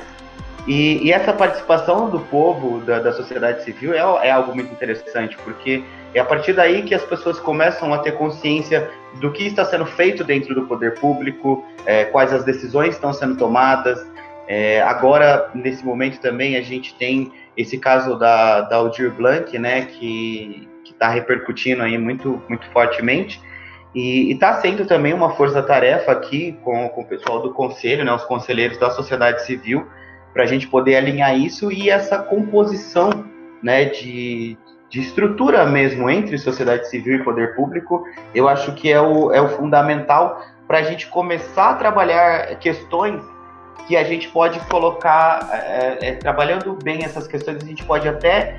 E, e, essa participação do povo, da, da sociedade civil, é, é, algo muito interessante, porque é a partir daí que as pessoas começam a ter consciência do que está sendo feito dentro do poder público, é, quais as decisões estão sendo tomadas. É, agora, nesse momento também, a gente tem esse caso da, da Aldir Blanc, né, que está repercutindo aí muito, muito fortemente. E está sendo também uma força-tarefa aqui com, com o pessoal do conselho, né, os conselheiros da sociedade civil, para a gente poder alinhar isso e essa composição né, de, de estrutura mesmo entre sociedade civil e poder público, eu acho que é o, é o fundamental para a gente começar a trabalhar questões que a gente pode colocar, é, é, trabalhando bem essas questões, a gente pode até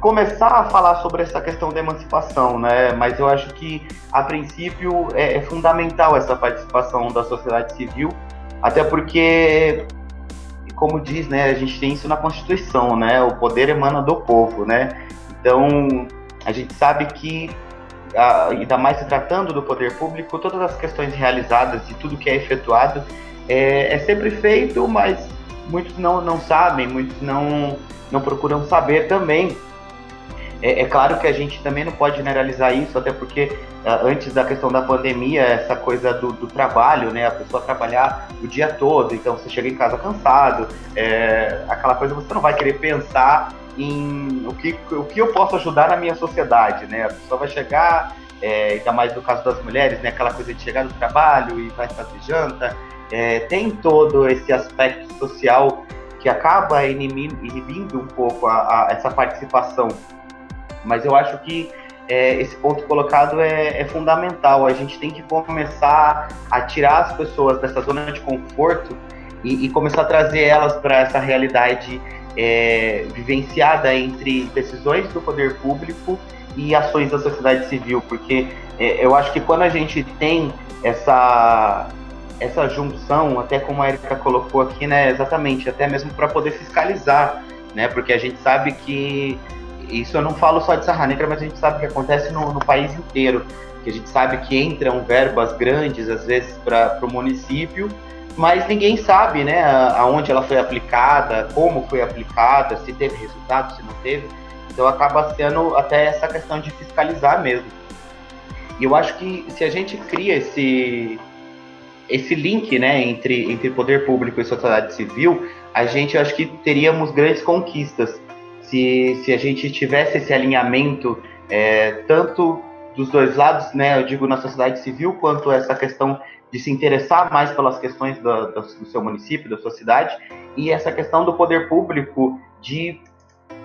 começar a falar sobre essa questão da emancipação, né? Mas eu acho que, a princípio, é, é fundamental essa participação da sociedade civil, até porque como diz, né, a gente tem isso na Constituição, né, o poder emana do povo, né, então a gente sabe que, ainda mais se tratando do poder público, todas as questões realizadas e tudo que é efetuado é, é sempre feito, mas muitos não, não sabem, muitos não, não procuram saber também é, é, claro que a gente também não pode generalizar isso, até porque uh, antes da questão da pandemia, essa coisa do, do, trabalho, né? A pessoa trabalhar o dia todo, então você chega em casa cansado, é, aquela coisa você não vai querer pensar em o que, o que eu posso ajudar na minha sociedade, né? A pessoa vai chegar, é, ainda mais no caso das mulheres, né? Aquela coisa de chegar do trabalho e vai fazer janta. É, tem todo esse aspecto social que acaba inibindo um pouco a, a essa participação mas eu acho que é, esse ponto colocado é, é, fundamental. A gente tem que começar a tirar as pessoas dessa zona de conforto e, e começar a trazer elas para essa realidade é, vivenciada entre decisões do poder público e ações da sociedade civil, porque é, eu acho que quando a gente tem essa essa junção, até como a Erika colocou aqui, né, exatamente, até mesmo para poder fiscalizar, né, porque a gente sabe que isso eu não falo só de Serra Negra, mas a gente sabe que acontece no, no país inteiro. Que a gente sabe que entram verbas grandes, às vezes, para o município, mas ninguém sabe né, aonde ela foi aplicada, como foi aplicada, se teve resultado, se não teve. Então acaba sendo até essa questão de fiscalizar mesmo. E eu acho que se a gente cria esse, esse link né, entre, entre poder público e sociedade civil, a gente acho que teríamos grandes conquistas se, se a gente tivesse esse alinhamento, é, tanto dos dois lados, né? Eu digo na sociedade civil, quanto essa questão de se interessar mais pelas questões do, do, seu município, da sua cidade, e essa questão do poder público de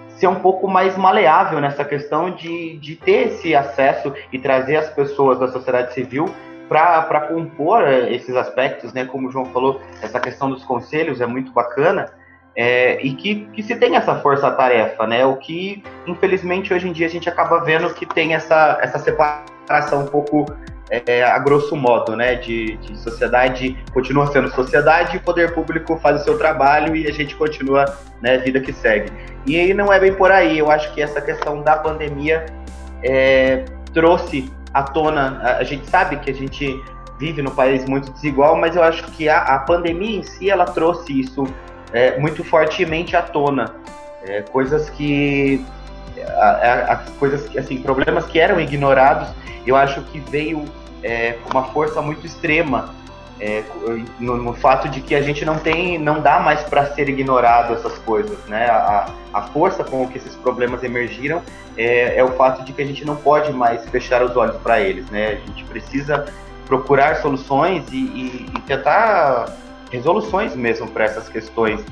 ser um pouco mais maleável nessa questão de, de ter esse acesso e trazer as pessoas da sociedade civil para compor eh, esses aspectos, né? Como o João falou, essa questão dos conselhos é muito bacana, é, e que, que se tem essa força-tarefa, né? O que, infelizmente, hoje em dia a gente acaba vendo que tem essa, essa separação um pouco é, a grosso modo, né? De, de sociedade continua sendo sociedade, e poder público faz o seu trabalho e a gente continua, né? Vida que segue. E aí não é bem por aí. Eu acho que essa questão da pandemia é, trouxe à tona. A, a gente sabe que a gente vive num país muito desigual, mas eu acho que a, a pandemia em si ela trouxe isso é, muito fortemente à tona. É, coisas que. A, a, coisas assim, problemas que eram ignorados, eu acho que veio é, com uma força muito extrema é, no, no, fato de que a gente não tem, não dá mais para ser ignorado essas coisas, né? A, a força com que esses problemas emergiram é, é, o fato de que a gente não pode mais fechar os olhos para eles, né? A gente precisa procurar soluções e, e, e tentar resoluções mesmo para essas questões.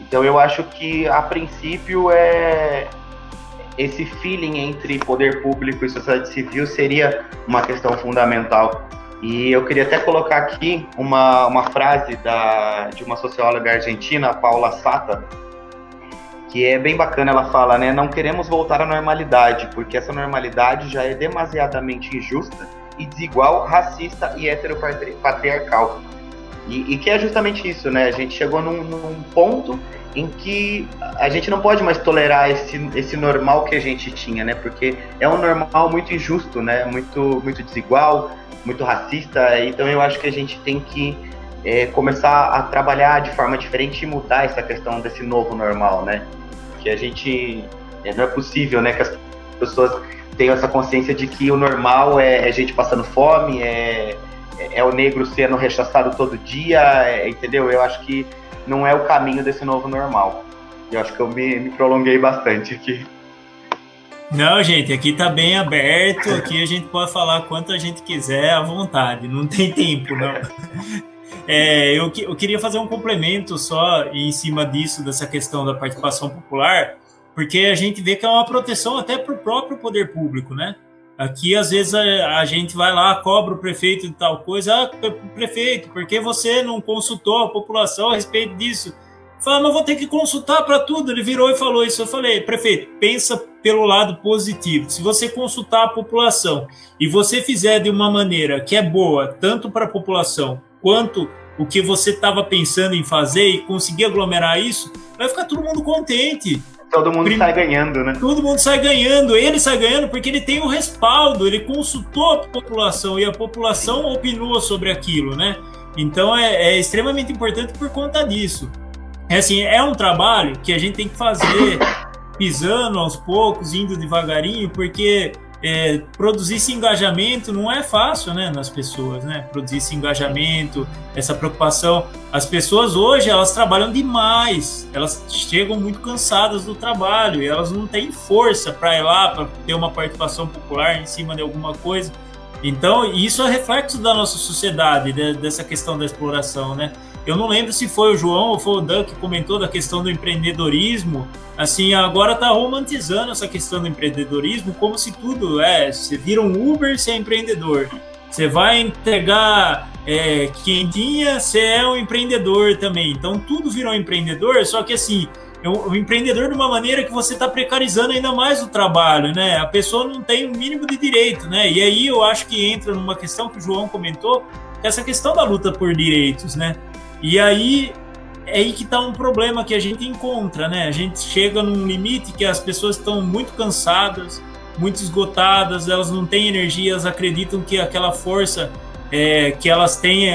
Então eu acho que a princípio é esse feeling entre poder público e sociedade civil seria uma questão fundamental. E eu queria até colocar aqui uma, uma frase da, de uma socióloga argentina, Paula Sata, que é bem bacana. Ela fala, né? Não queremos voltar à normalidade, porque essa normalidade já é demasiadamente injusta e desigual, racista e heteropatriarcal. E, e, que é justamente isso, né? A gente chegou num, num, ponto em que a gente não pode mais tolerar esse, esse normal que a gente tinha, né? Porque é um normal muito injusto, né? Muito, muito desigual, muito racista. Então eu acho que a gente tem que é, começar a trabalhar de forma diferente e mudar essa questão desse novo normal, né? Que a gente é, não é possível, né? Que as pessoas tenham essa consciência de que o normal é, é gente passando fome, é é, o negro sendo rechaçado todo dia, é, entendeu? Eu acho que não é o caminho desse novo normal. Eu acho que eu me, me prolonguei bastante aqui. Não, gente, aqui tá bem aberto, aqui a gente pode falar quanto a gente quiser à vontade, não tem tempo, não. É, eu, eu queria fazer um complemento só em cima disso, dessa questão da participação popular, porque a gente vê que é uma proteção até para o próprio poder público, né? Aqui, às vezes, a, a, gente vai lá, cobra o prefeito de tal coisa. Ah, prefeito, por que você não consultou a população a respeito disso? Fala, mas vou ter que consultar para tudo. Ele virou e falou isso. Eu falei, prefeito, pensa pelo lado positivo. Se você consultar a população e você fizer de uma maneira que é boa, tanto para a população quanto o que você estava pensando em fazer e conseguir aglomerar isso, vai ficar todo mundo contente. Todo mundo Prime... sai ganhando, né? Todo mundo sai ganhando. Ele sai ganhando porque ele tem o um respaldo, ele consultou a população e a população opinou sobre aquilo, né? Então é, é extremamente importante por conta disso. É assim, é um trabalho que a gente tem que fazer pisando aos poucos, indo devagarinho, porque é, produzir esse engajamento não é fácil, né, nas pessoas, né? Produzir esse engajamento, essa preocupação. As pessoas hoje elas trabalham demais, elas chegam muito cansadas do trabalho e elas não têm força para ir lá para ter uma participação popular em cima de alguma coisa. Então isso é reflexo da nossa sociedade, de, dessa questão da exploração, né? Eu não lembro se foi o João ou foi o Dan que comentou da questão do empreendedorismo. Assim, agora tá romantizando essa questão do empreendedorismo como se tudo é. Você vira um Uber, você é empreendedor. Você vai entregar é, quentinha, você é um empreendedor também. Então tudo virou um empreendedor, só que assim, o é empreendedor de uma maneira que você está precarizando ainda mais o trabalho, né? A pessoa não tem o um mínimo de direito, né? E aí eu acho que entra numa questão que o João comentou, essa questão da luta por direitos, né? E aí é aí que está um problema que a gente encontra, né? A gente chega num limite que as pessoas estão muito cansadas, muito esgotadas, elas não têm energia, elas acreditam que aquela força é, que elas têm,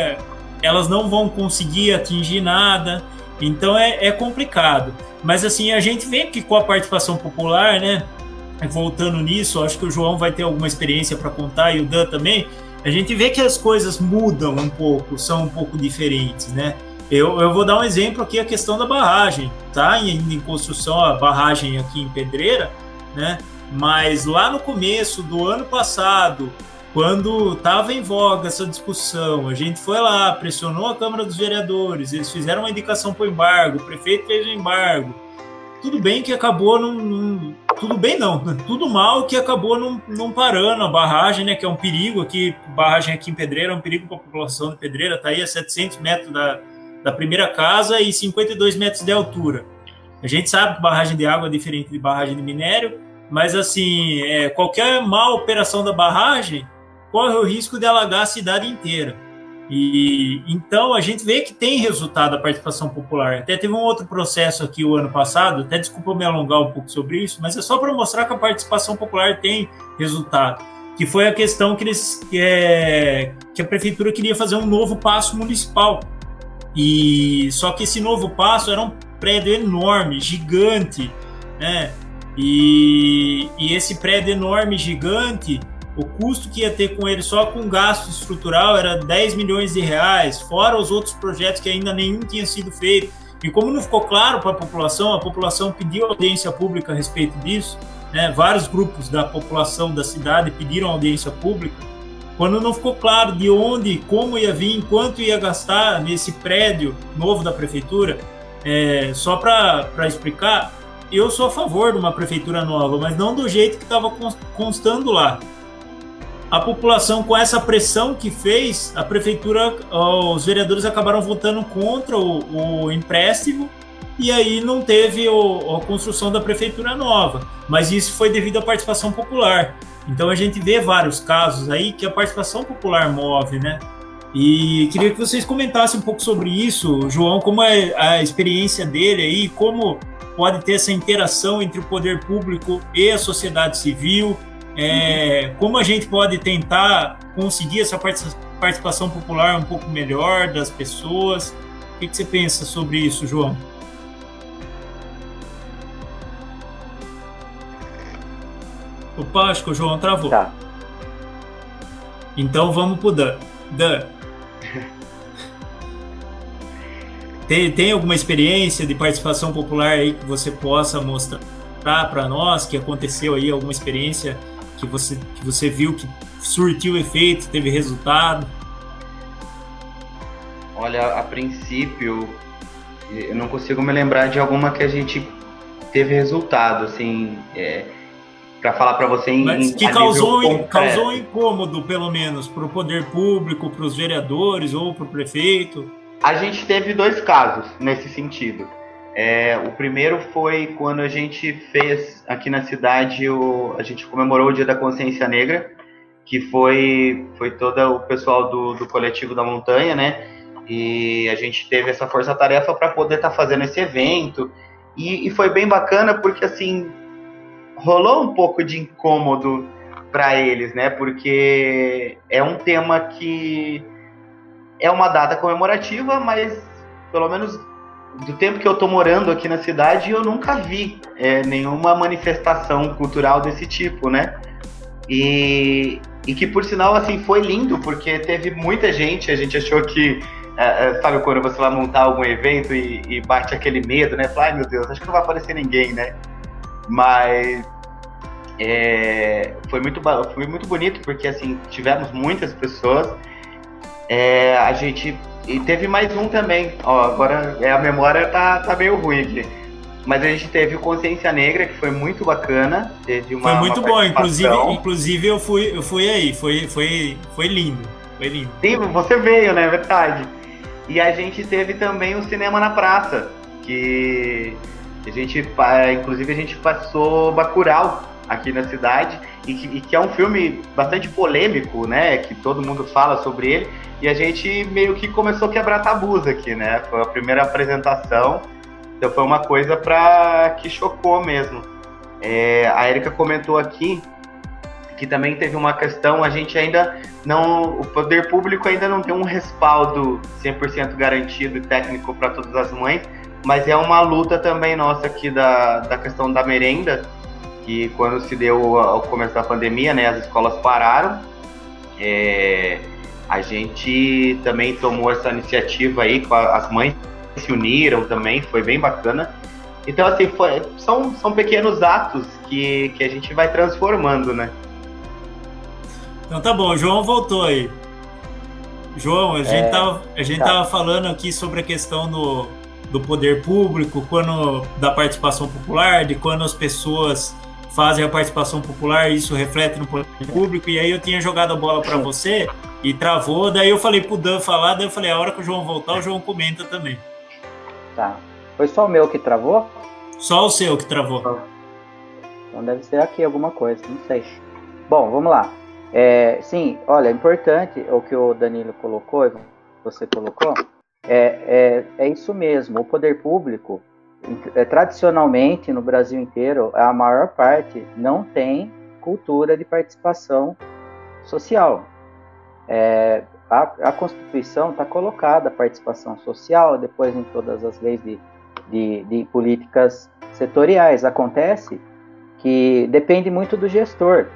elas não vão conseguir atingir nada. Então é, é complicado. Mas assim, a gente vê que com a participação popular, né? Voltando nisso, acho que o João vai ter alguma experiência para contar e o Dan também a gente vê que as coisas mudam um pouco, são um pouco diferentes, né? Eu, eu vou dar um exemplo aqui, a questão da barragem, tá? Em, em construção, a barragem aqui em Pedreira, né? Mas lá no começo do ano passado, quando estava em voga essa discussão, a gente foi lá, pressionou a Câmara dos Vereadores, eles fizeram uma indicação para o embargo, o prefeito fez o embargo. Tudo bem que acabou num, num, Tudo bem não, tudo mal que acabou não, não parando a barragem, né? Que é um perigo aqui, barragem aqui em Pedreira é um perigo para a população de Pedreira, está aí a 700 metros da, da primeira casa e 52 metros de altura. A gente sabe que barragem de água é diferente de barragem de minério, mas assim, é, qualquer má operação da barragem corre o risco de alagar a cidade inteira. E então a gente vê que tem resultado a participação popular. Até teve um outro processo aqui o ano passado, até desculpa me alongar um pouco sobre isso, mas é só para mostrar que a participação popular tem resultado. Que foi a questão que, eles, que, é, que a prefeitura queria fazer um novo passo municipal. E só que esse novo passo era um prédio enorme, gigante, né? E, e esse prédio enorme, gigante, o custo que ia ter com ele só com gasto estrutural era 10 milhões de reais, fora os outros projetos que ainda nenhum tinha sido feito. E como não ficou claro para a população, a população pediu audiência pública a respeito disso, né? vários grupos da população da cidade pediram audiência pública. Quando não ficou claro de onde, como ia vir, quanto ia gastar nesse prédio novo da prefeitura, é, só para explicar, eu sou a favor de uma prefeitura nova, mas não do jeito que estava constando lá a população, com essa pressão que fez, a prefeitura, os vereadores acabaram votando contra o, o empréstimo e aí não teve o, a construção da prefeitura nova. Mas isso foi devido à participação popular. Então a gente vê vários casos aí que a participação popular move, né? E queria que vocês comentassem um pouco sobre isso, João, como é a experiência dele aí, como pode ter essa interação entre o poder público e a sociedade civil, é, como a gente pode tentar conseguir essa participação popular um pouco melhor das pessoas? O que, que você pensa sobre isso, João? Opa, acho que o João travou. Tá. Então vamos pro Dan. Dan. tem, tem alguma experiência de participação popular aí que você possa mostrar para nós que aconteceu aí alguma experiência que você, que você viu que surtiu efeito, teve resultado? Olha, a princípio, eu não consigo me lembrar de alguma que a gente teve resultado, assim, é, para falar para você em, Mas que causou, causou incômodo, pelo menos, para o poder público, para os vereadores ou para o prefeito? A gente teve dois casos nesse sentido. É, o primeiro foi quando a gente fez aqui na cidade, o, a gente comemorou o Dia da Consciência Negra, que foi, foi todo o pessoal do, do coletivo da montanha, né? E a gente teve essa força-tarefa para poder estar tá fazendo esse evento. E, e, foi bem bacana porque, assim, rolou um pouco de incômodo para eles, né? Porque é um tema que é uma data comemorativa, mas pelo menos do tempo que eu tô morando aqui na cidade, eu nunca vi é, nenhuma manifestação cultural desse tipo, né? E, e que por sinal assim foi lindo porque teve muita gente. A gente achou que é, é sabe quando você vai montar algum evento e, e bate aquele medo, né? Fala, ai meu Deus, acho que não vai aparecer ninguém, né? Mas é, foi muito foi muito bonito porque assim tivemos muitas pessoas. É, a gente e teve mais um também. Ó, agora é, a memória tá, tá meio ruim aqui. Mas a gente teve o Consciência Negra, que foi muito bacana. Teve uma, foi muito bom, inclusive, inclusive eu fui, eu fui aí, foi, foi, foi lindo. Foi lindo. Sim, você veio, né? Verdade. E a gente teve também o Cinema na Praça, que a gente, inclusive a gente passou Bacurau aqui na cidade, e que, e que é um filme bastante polêmico, né? Que todo mundo fala sobre ele. E a gente meio que começou a quebrar tabus aqui, né? Foi a primeira apresentação, então foi uma coisa para que chocou mesmo. É, a Erika comentou aqui que também teve uma questão, a gente ainda não, o poder público ainda não tem um respaldo 100% garantido e técnico para todas as mães, mas é uma luta também nossa aqui da, da questão da merenda, que quando se deu o começo da pandemia, né, as escolas pararam, é, a gente também tomou essa iniciativa aí, as mães se uniram também, foi bem bacana. Então, assim, foi, são, são pequenos atos que, que a gente vai transformando, né? Então tá bom, o João voltou aí. João, a gente, é, tava, a gente tá. tava falando aqui sobre a questão do, do poder público, quando da participação popular, de quando as pessoas fazem a participação popular, isso reflete no poder público, e aí eu tinha jogado a bola para você e travou, daí eu falei pro Dan falar, daí eu falei, a hora que o João voltar, o João comenta também. Tá. Foi só o meu que travou? Só o seu que travou. Então deve ser aqui alguma coisa, não sei. Bom, vamos lá. É, sim, olha, é importante o que o Danilo colocou, você colocou, é, é, é isso mesmo. O poder público, tradicionalmente no Brasil inteiro, a maior parte não tem cultura de participação social. É, a, a, Constituição está colocada a participação social, depois em todas as leis de de, de políticas setoriais. Acontece que depende muito do gestor.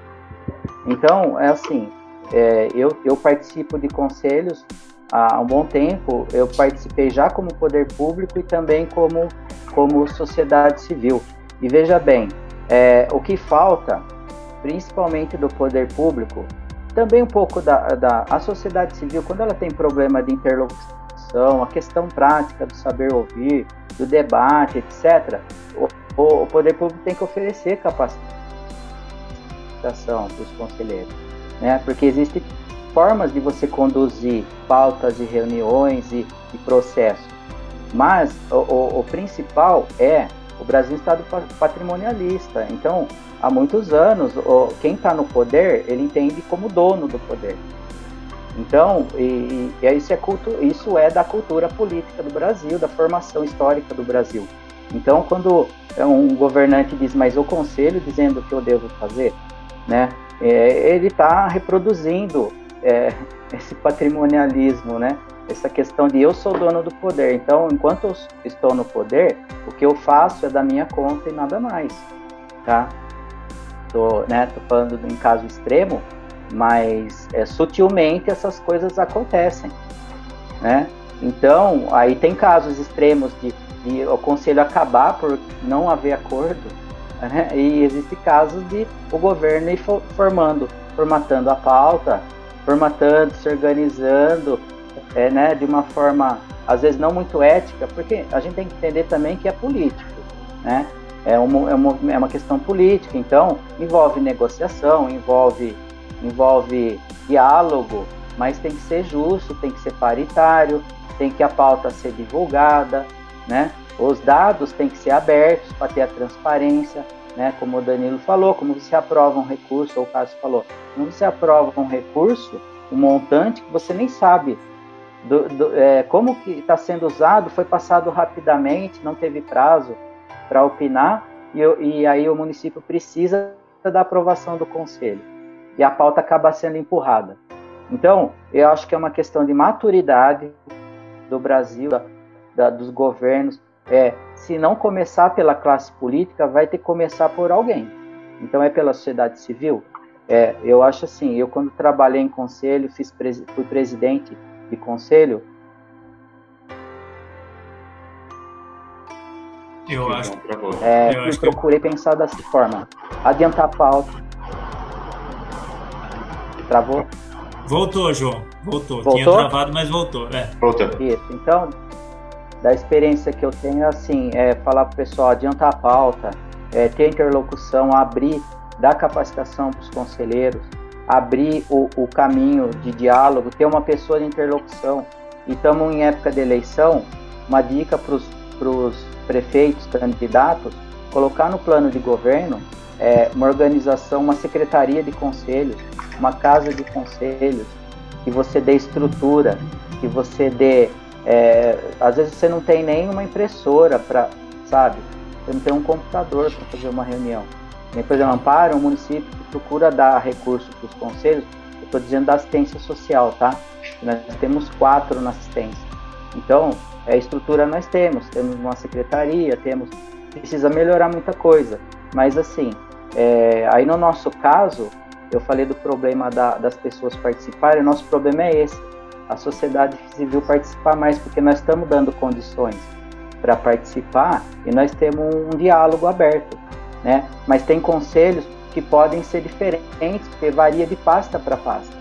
Então, é assim, é, eu, eu participo de conselhos há um bom tempo, eu participei já como poder público e também como, como sociedade civil. E veja bem, é, o que falta, principalmente do poder público, também um pouco da, da a sociedade civil, quando ela tem problema de interlocução, a questão prática do saber ouvir, do debate, etc., o, o, poder público tem que oferecer capacitação para os conselheiros, né? Porque existem formas de você conduzir pautas e reuniões e, e processos, mas o, o, o principal é o Brasil é um estado patrimonialista. Então, há muitos anos, quem está no poder, ele entende como dono do poder. Então, e, e isso, é culto, isso é da cultura política do Brasil, da formação histórica do Brasil. Então, quando um governante diz, mas o conselho dizendo o que eu devo fazer, né, é, ele está reproduzindo é, esse patrimonialismo, né, essa questão de eu sou dono do poder. Então, enquanto eu estou no poder, o que eu faço é da minha conta e nada mais, tá? Tô, né, tô falando em caso extremo, mas é, sutilmente essas coisas acontecem, né? Então, aí tem casos extremos de, de o conselho acabar por não haver acordo, né? e existe casos de o governo ir formando, formatando a pauta, formatando, se organizando, é, né, de uma forma às vezes não muito ética, porque a gente tem que entender também que é político, né? É uma, é uma, é uma questão política, então envolve negociação, envolve envolve diálogo, mas tem que ser justo, tem que ser paritário, tem que a pauta ser divulgada, né? Os dados têm que ser abertos para ter a transparência, né? Como o Danilo falou, como você aprova um recurso, ou o Cássio falou, como você aprova um recurso, um montante que você nem sabe do, do, é, como que está sendo usado, foi passado rapidamente, não teve prazo para opinar, e, e aí o município precisa da aprovação do conselho e a pauta acaba sendo empurrada. Então, eu acho que é uma questão de maturidade do Brasil, da, da, dos governos. É, se não começar pela classe política, vai ter que começar por alguém. Então, é pela sociedade civil. É, eu acho assim, eu quando trabalhei em conselho, fiz fui presidente de conselho. Eu acho. É, eu acho procurei que... pensar dessa forma: adiantar a pauta, Travou? Voltou, João. Voltou. voltou? Tinha travado, mas voltou. É. Voltou. Isso. Então, da experiência que eu tenho, assim, é falar para o pessoal, adiantar a pauta, é, ter interlocução, abrir, dar capacitação para os conselheiros, abrir o, o, caminho de diálogo, ter uma pessoa de interlocução. E estamos em época de eleição, uma dica para os prefeitos, candidatos, colocar no plano de governo é, uma organização, uma secretaria de conselhos, uma casa de conselhos, que você dê estrutura, que você dê. É, às vezes você não tem nem uma impressora para, sabe? Você não tem um computador para fazer uma reunião. Por exemplo, Amparo, um município que procura dar recursos para os conselhos, eu estou dizendo da assistência social, tá? Nós temos quatro na assistência. Então, a estrutura nós temos, temos uma secretaria, temos. Precisa melhorar muita coisa. Mas assim, é, aí no nosso caso, eu falei do problema da, das pessoas participarem, o nosso problema é esse, a sociedade civil participar mais, porque nós estamos dando condições. para participar e nós temos um diálogo aberto, né? Mas tem conselhos que podem ser diferentes, porque varia de pasta para pasta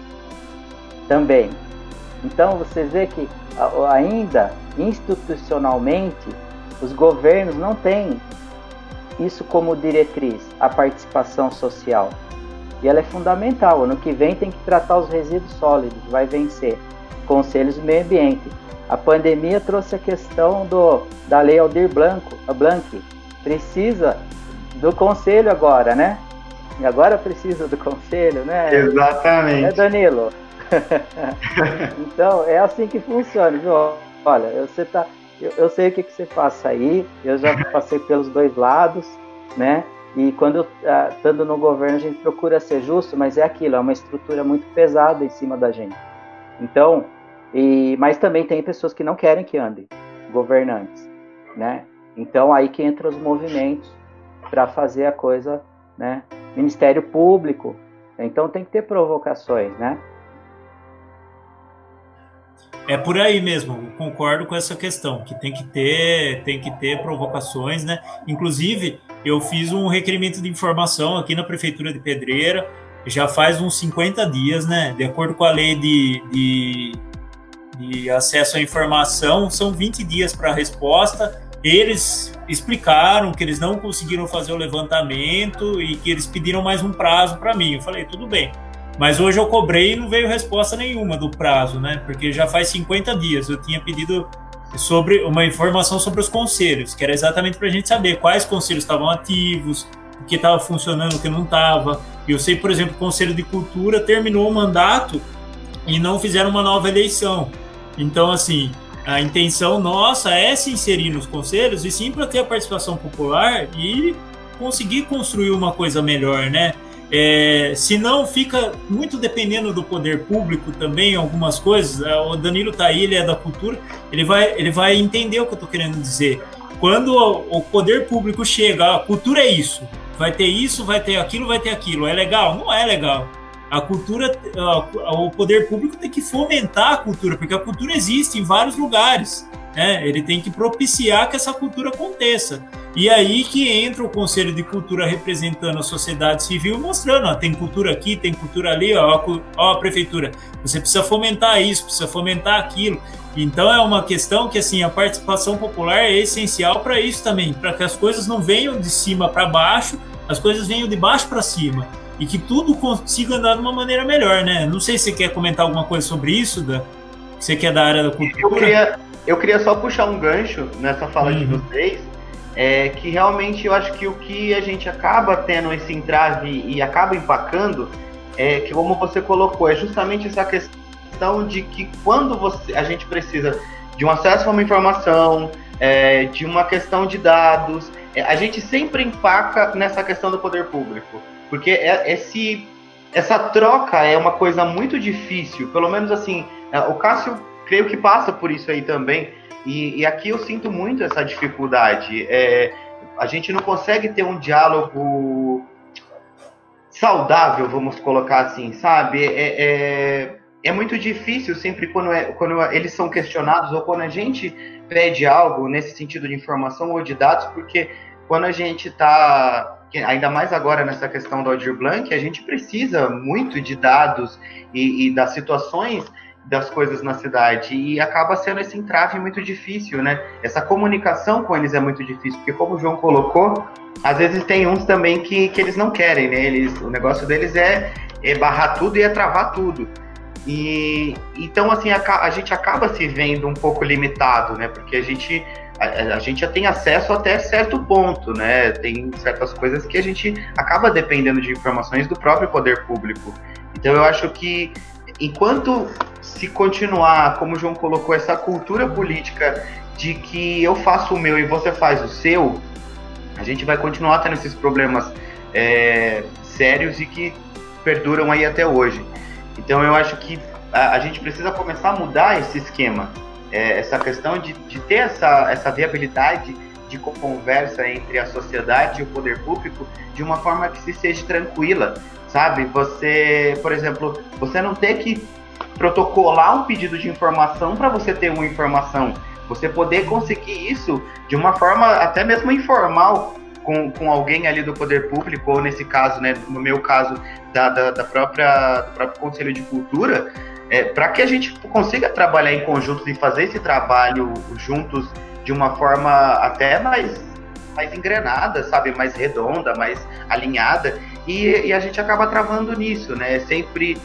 também. Então você vê que ainda institucionalmente os governos não têm isso como diretriz, a participação social. E ela é fundamental. Ano que vem tem que tratar os resíduos sólidos, vai vencer. Conselhos do Meio Ambiente. A pandemia trouxe a questão do, da lei Aldir Blanco, a Blanc. Precisa do conselho agora, né? E agora precisa do conselho, né? Exatamente. É, Danilo? então, é assim que funciona, viu? Olha, você tá, eu, eu sei o que, que você passa aí, eu já passei pelos dois lados, né? E quando ah, estando no governo a gente procura ser justo, mas é aquilo, é uma estrutura muito pesada em cima da gente. Então, e, mas também tem pessoas que não querem que andem, governantes, né? Então aí que entra os movimentos para fazer a coisa, né? Ministério Público, então tem que ter provocações, né? É por aí mesmo, concordo com essa questão, que tem que ter, tem que ter provocações, né? Inclusive, eu fiz um requerimento de informação aqui na Prefeitura de Pedreira, já faz uns 50 dias, né? De acordo com a lei de, de, de acesso à informação, são 20 dias para a resposta. Eles explicaram que eles não conseguiram fazer o levantamento e que eles pediram mais um prazo para mim. Eu falei, tudo bem. Mas hoje eu cobrei e não veio resposta nenhuma do prazo, né? Porque já faz 50 dias. Eu tinha pedido sobre uma informação sobre os conselhos, que era exatamente para a gente saber quais conselhos estavam ativos, o que estava funcionando, o que não estava. Eu sei, por exemplo, o Conselho de Cultura terminou o mandato e não fizeram uma nova eleição. Então, assim, a intenção nossa é se inserir nos conselhos e sim para ter a participação popular e conseguir construir uma coisa melhor, né? É, se não, fica muito dependendo do poder público também, algumas coisas. É, o Danilo tá aí, ele é da cultura, ele vai, ele vai entender o que eu estou querendo dizer. Quando o poder público chega, a cultura é isso, vai ter isso, vai ter aquilo, vai ter aquilo. É legal? Não é legal. A cultura, o poder público tem que fomentar a cultura, porque a cultura existe em vários lugares. Né? Ele tem que propiciar que essa cultura aconteça. E aí que entra o Conselho de Cultura representando a sociedade civil, mostrando, ó, tem cultura aqui, tem cultura ali, ó, ó, a prefeitura, você precisa fomentar isso, precisa fomentar aquilo. Então é uma questão que assim a participação popular é essencial para isso também, para que as coisas não venham de cima para baixo, as coisas venham de baixo para cima e que tudo consiga andar de uma maneira melhor, né? Não sei se você quer comentar alguma coisa sobre isso, da você que é da área da cultura. Eu queria, eu queria só puxar um gancho nessa fala uhum. de vocês é que realmente eu acho que o que a gente acaba tendo esse entrave e acaba empacando é que, como você colocou, é justamente essa questão de que quando você, a gente precisa de um acesso a uma informação, é, de uma questão de dados, é, a gente sempre empaca nessa questão do poder público, porque é, esse, essa troca é uma coisa muito difícil, pelo menos assim, é, o Cássio creio que passa por isso aí também, e, e aqui eu sinto muito essa dificuldade. É, a gente não consegue ter um diálogo saudável, vamos colocar assim, sabe? É, é, é muito difícil sempre quando, é, quando eles são questionados ou quando a gente pede algo nesse sentido de informação ou de dados, porque quando a gente está, ainda mais agora nessa questão do Audir Blanc, a gente precisa muito de dados e, e das situações das coisas na cidade e acaba sendo esse entrave muito difícil, né? Essa comunicação com eles é muito difícil, porque como o João colocou, às vezes tem uns também que, que eles não querem, né? Eles, o negócio deles é, é barrar tudo e é travar tudo. E então assim a, a gente acaba se vendo um pouco limitado, né? Porque a gente a, a, gente já tem acesso até certo ponto, né? Tem certas coisas que a gente acaba dependendo de informações do próprio poder público. Então eu acho que enquanto se continuar, como o João colocou, essa cultura política de que eu faço o meu e você faz o seu, a gente vai continuar tendo esses problemas é, sérios e que perduram aí até hoje. Então eu acho que a, a gente precisa começar a mudar esse esquema, é, essa questão de, de ter essa, essa viabilidade de conversa entre a sociedade e o poder público de uma forma que se seja tranquila, sabe? Você, por exemplo, você não ter que protocolar um pedido de informação para você ter uma informação. Você poder conseguir isso de uma forma até mesmo informal com, com alguém ali do poder público, ou nesse caso, né, no meu caso, da, da, da própria, do próprio Conselho de Cultura, é, para que a gente consiga trabalhar em conjunto e fazer esse trabalho juntos de uma forma até mais, mais engrenada, sabe, mais redonda, mais alinhada, e, e a gente acaba travando nisso, né? Sempre,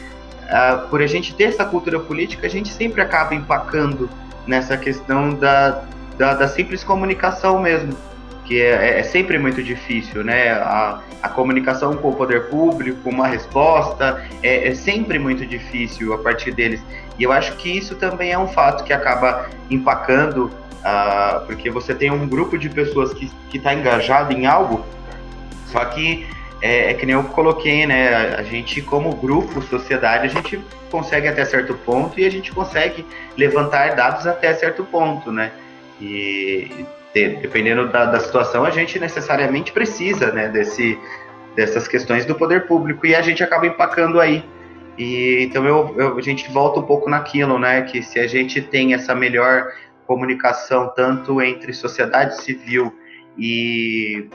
uh, por a gente ter essa cultura política, a gente sempre acaba empacando nessa questão da, da, da simples comunicação mesmo, que é, é, sempre muito difícil, né? A, a comunicação com o poder público, uma resposta, é, é, sempre muito difícil a partir deles. E eu acho que isso também é um fato que acaba empacando, uh, porque você tem um grupo de pessoas que está engajado em algo, só que é, é, que nem eu coloquei, né? A, a gente, como grupo, sociedade, a gente consegue até certo ponto e a gente consegue levantar dados até certo ponto, né? E dependendo da, da situação, a gente necessariamente precisa, né? Desse, dessas questões do poder público e a gente acaba empacando aí. E então eu, eu, a gente volta um pouco naquilo, né? Que se a gente tem essa melhor comunicação tanto entre sociedade civil e,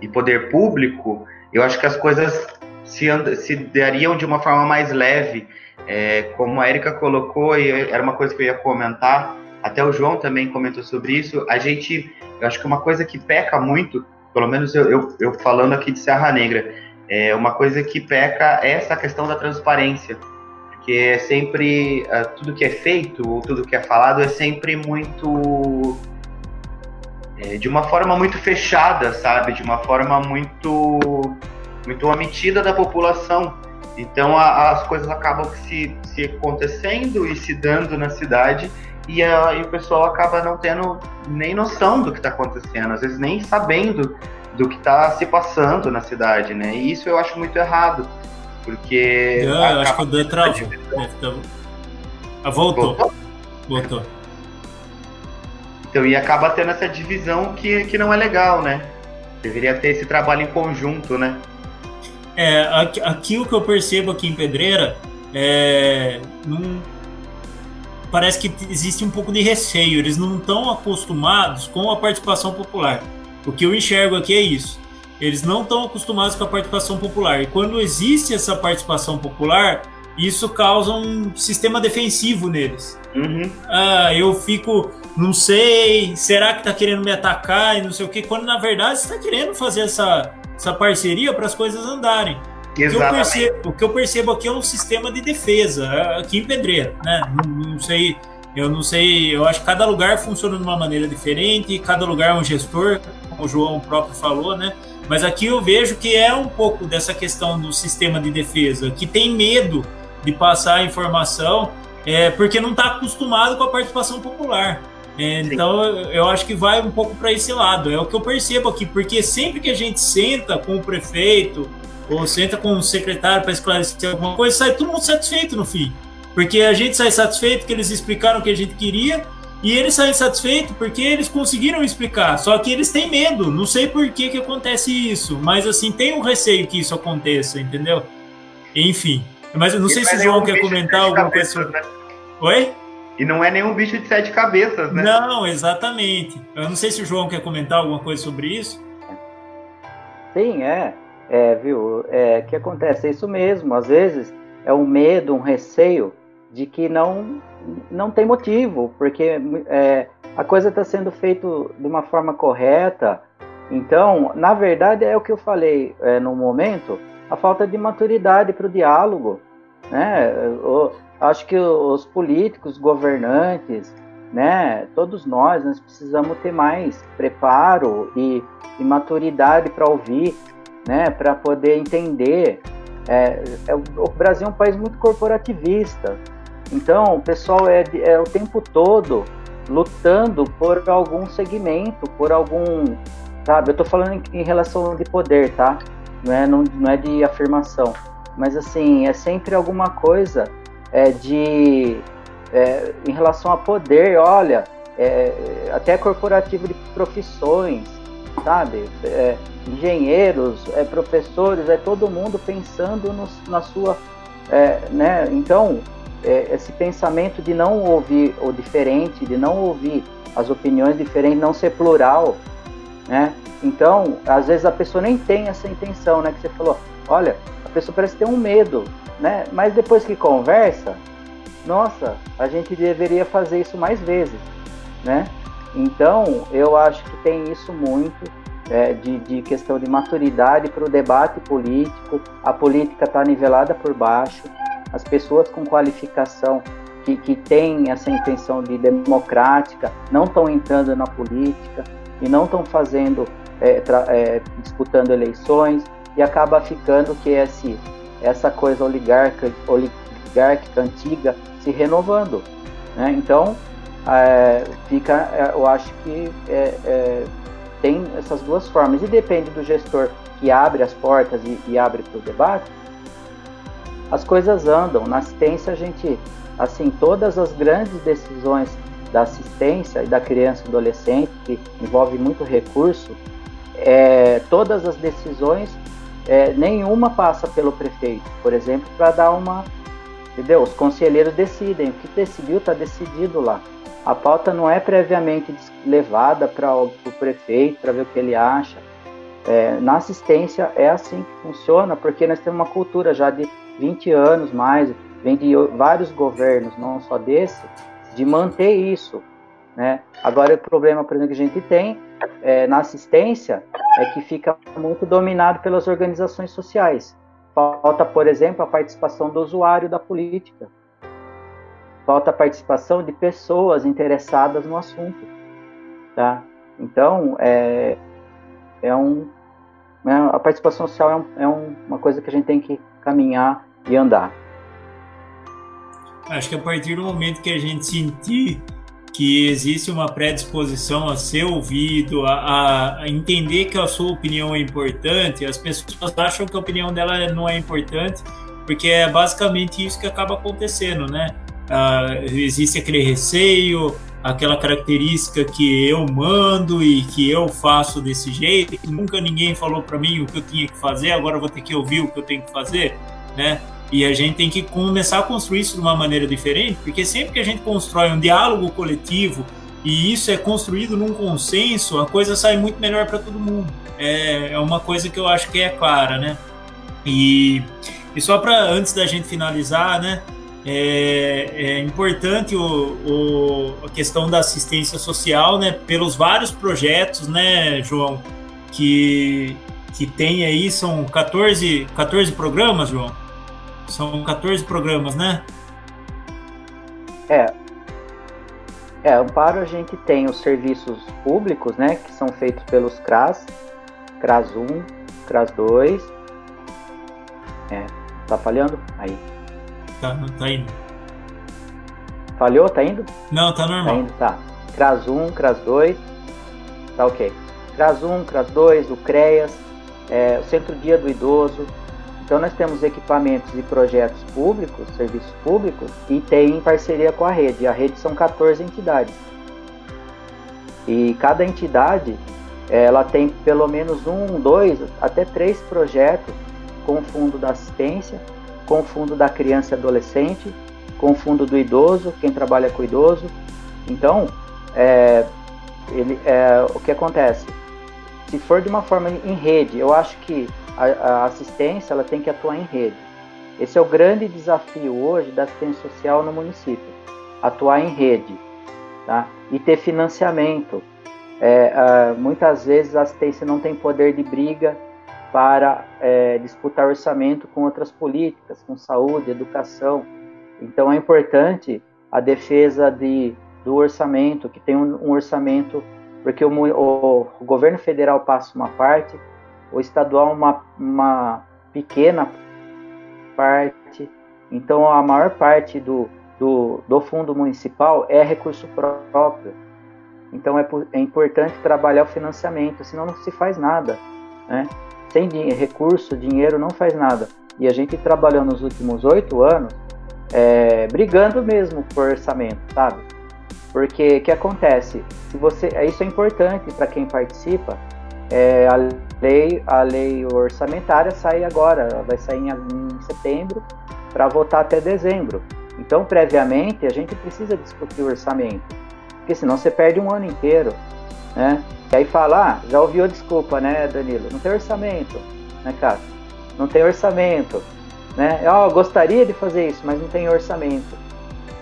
e poder público, eu acho que as coisas se, se dariam de uma forma mais leve. É, como a Erika colocou, e era uma coisa que eu ia comentar, até o João também comentou sobre isso, a gente, eu acho que uma coisa que peca muito, pelo menos eu, eu, eu falando aqui de Serra Negra, é uma coisa que peca é essa questão da transparência, porque é sempre, uh, tudo que é feito, ou tudo que é falado é sempre muito é, de uma forma muito fechada, sabe? De uma forma muito, muito omitida da população. Então a, as coisas acabam se, se acontecendo e se dando na cidade e, a, e o pessoal acaba não tendo nem noção do que está acontecendo, às vezes nem sabendo do que está se passando na cidade, né? E isso eu acho muito errado, porque... Eu, eu acho que o Dan travou. Ah, voltou. Voltou? Voltou. Então, e acaba tendo essa divisão que, que não é legal, né? Deveria ter esse trabalho em conjunto, né? É, aqui, aqui o que eu percebo aqui em Pedreira é. Num, parece que existe um pouco de receio, eles não estão acostumados com a participação popular. O que eu enxergo aqui é isso. Eles não estão acostumados com a participação popular. E quando existe essa participação popular, isso causa um sistema defensivo neles. Uhum. Ah, eu fico, não sei, será que tá querendo me atacar e não sei o que, quando na verdade você tá querendo fazer essa, essa parceria para as coisas andarem. O que, eu percebo, o que eu percebo aqui é um sistema de defesa, é, aqui em Pedreira, né? Não, não, sei, eu não sei, eu acho que cada lugar funciona de uma maneira diferente, cada lugar é um gestor, como o João próprio falou, né? Mas aqui eu vejo que é um pouco dessa questão do sistema de defesa, que tem medo de passar a informação, é, porque não está acostumado com a participação popular. É, então eu acho que vai um pouco para esse lado, é o que eu percebo aqui, porque sempre que a gente senta com o prefeito ou senta com o secretário para esclarecer alguma coisa, sai todo mundo satisfeito no fim. Porque a gente sai satisfeito que eles explicaram o que a gente queria e eles saem satisfeitos porque eles conseguiram explicar. Só que eles têm medo, não sei por que, que acontece isso, mas assim, tem um receio que isso aconteça, entendeu? Enfim. Mas eu não sei se o João quer comentar alguma coisa. Né? Oi? E não é nenhum bicho de sete cabeças, né? Não, exatamente. Eu não sei se o João quer comentar alguma coisa sobre isso. Sim, é. É, viu? É, que acontece? É isso mesmo. Às vezes é um medo, um receio de que não, não tem motivo, porque é, a coisa está sendo feita de uma forma correta. Então, na verdade, é o que eu falei é, no momento a falta de maturidade para o diálogo. Né? Eu, acho que os políticos, governantes, né, todos nós, nós precisamos ter mais preparo e, e maturidade para ouvir, né, para poder entender. É, é, o Brasil é um país muito corporativista, então o pessoal é, é o tempo todo lutando por algum segmento, por algum, sabe? Eu estou falando em, em relação de poder, tá? não é, não, não é de afirmação, mas assim, é sempre alguma coisa é, de é, em relação a poder, olha, é, até corporativo de profissões, sabe? É, engenheiros, é, professores, é todo mundo pensando no, na sua, é, né? Então, é, esse pensamento de não ouvir o diferente, de não ouvir as opiniões diferentes, não ser plural, né? Então, às vezes a pessoa nem tem essa intenção, né? Que você falou, olha, a pessoa parece ter um medo, né? Mas depois que conversa, nossa, a gente deveria fazer isso mais vezes, né? Então, eu acho que tem isso muito é, de, de, questão de maturidade para o debate político. A política está nivelada por baixo, as pessoas com qualificação que, que têm essa intenção de democrática não estão entrando na política e não estão fazendo, é, é, disputando eleições e acaba ficando que esse, essa coisa oligarca, oligárquica antiga se renovando. Né? Então, é, fica, é, eu acho que é, é, tem essas duas formas e depende do gestor que abre as portas e, e abre para o debate. As coisas andam. Na assistência, a gente, assim, todas as grandes decisões da assistência e da criança e adolescente, que envolve muito recurso, é, todas as decisões, é, nenhuma passa pelo prefeito, por exemplo, para dar uma. Entendeu? Os conselheiros decidem, o que decidiu está decidido lá. A pauta não é previamente levada para o prefeito para ver o que ele acha. É, na assistência é assim que funciona, porque nós temos uma cultura já de 20 anos mais, vem de vários governos, não só desse, de manter isso. Né? Agora, o problema, por exemplo, que a gente tem é, na assistência é que fica muito dominado pelas organizações sociais. Falta, por exemplo, a participação do usuário da política. Falta a participação de pessoas interessadas no assunto. Tá? Então, é, é um, é, a participação social é, um, é um, uma coisa que a gente tem que caminhar e andar. Acho que a partir do momento que a gente sentir que existe uma predisposição a ser ouvido, a, a, entender que a sua opinião é importante, as pessoas acham que a opinião dela não é importante, porque é basicamente isso que acaba acontecendo, né? Ah, existe aquele receio, aquela característica que eu mando e que eu faço desse jeito, que nunca ninguém falou para mim o que eu tinha que fazer, agora eu vou ter que ouvir o que eu tenho que fazer, né? E a gente tem que começar a construir isso de uma maneira diferente, porque sempre que a gente constrói um diálogo coletivo e isso é construído num consenso, a coisa sai muito melhor para todo mundo. É, é uma coisa que eu acho que é clara, né? E, e só para antes da gente finalizar, né? É, é importante o, o, a questão da assistência social, né? Pelos vários projetos, né, João, que, que tem aí, são 14, 14 programas, João? São 14 programas, né? É. É, Amparo a gente tem os serviços públicos, né, que são feitos pelos CRAS, CRAS 1, CRAS 2. É, tá falhando? Aí. Tá, tá indo. Falhou? Tá indo? Não, tá normal. Tá indo, tá. CRAS 1, CRAS 2. Tá ok. CRAS 1, CRAS 2, o CREAS, é, o Centro Dia do Idoso, então nós temos equipamentos e projetos públicos, serviços públicos, e tem em parceria com a rede. A rede são 14 entidades. E cada entidade ela tem pelo menos um, dois, até três projetos com o fundo da assistência, com o fundo da criança e adolescente, com o fundo do idoso, quem trabalha com idoso. Então, é, ele, é, o que acontece? Se for de uma forma em rede, eu acho que a, a assistência ela tem que atuar em rede. Esse é o grande desafio hoje da assistência social no município, atuar em rede tá? e ter financiamento. É, uh, muitas vezes a assistência não tem poder de briga para é, disputar orçamento com outras políticas, com saúde, educação. Então é importante a defesa de, do orçamento, que tem um, um orçamento, porque o, o, o governo federal passa uma parte, o estadual uma, uma pequena parte. Então, a maior parte do, do, do fundo municipal é recurso próprio. Então, é, é importante trabalhar o financiamento, senão não se faz nada. Né? Sem recurso, dinheiro não faz nada. E a gente trabalhou nos últimos oito anos é, brigando mesmo por orçamento, sabe? Porque o que acontece? Se você, isso é importante para quem participa, é, a, lei, a lei orçamentária sai agora, vai sair em, em setembro para votar até dezembro. Então, previamente, a gente precisa discutir o orçamento, porque senão você perde um ano inteiro, né? E aí fala, ah, já ouviu desculpa, né, Danilo? Não tem orçamento, né, cara? Não tem orçamento, né? Eu gostaria de fazer isso, mas não tem orçamento.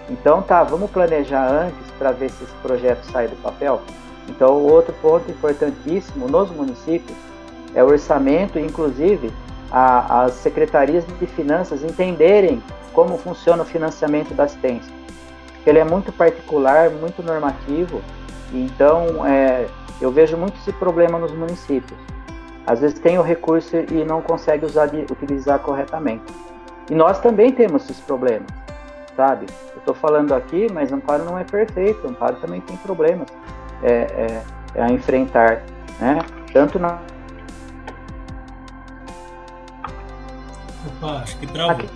Então, tá, vamos planejar antes para ver se esse projeto sai do papel. Então, outro ponto importantíssimo nos municípios é o orçamento, inclusive a, as secretarias de finanças entenderem como funciona o financiamento da assistência. Ele é muito particular, muito normativo, então é, eu vejo muito esse problema nos municípios. Às vezes tem o recurso e não consegue usar de, utilizar corretamente. E nós também temos esses problemas, sabe? Eu estou falando aqui, mas Amparo não é perfeito, Amparo também tem problemas é, é, a enfrentar, né? Tanto na Opa, acho que travou.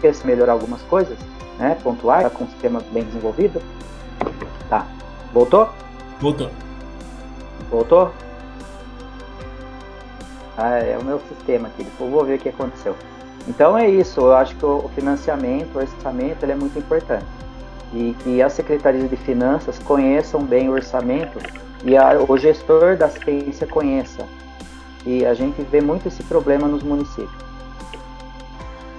Quer se melhorar algumas coisas, né? Pontuar, tá com o sistema bem desenvolvido. Tá. Voltou? Voltou. Voltou? Ah, é o meu sistema aqui. Depois vou ver o que aconteceu. Então é isso. Eu acho que o financiamento, o orçamento, ele é muito importante. E que as secretarias de finanças conheçam bem o orçamento e a, o gestor da assistência conheça. E a gente vê muito esse problema nos municípios.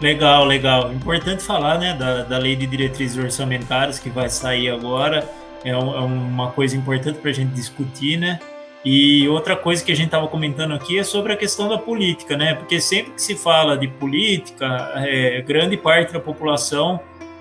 Legal, legal. Importante falar né, da, da lei de diretrizes orçamentárias que vai sair agora. É, é uma coisa importante para a gente discutir, né? E outra coisa que a gente estava comentando aqui é sobre a questão da política, né? Porque sempre que se fala de política, é, grande parte da população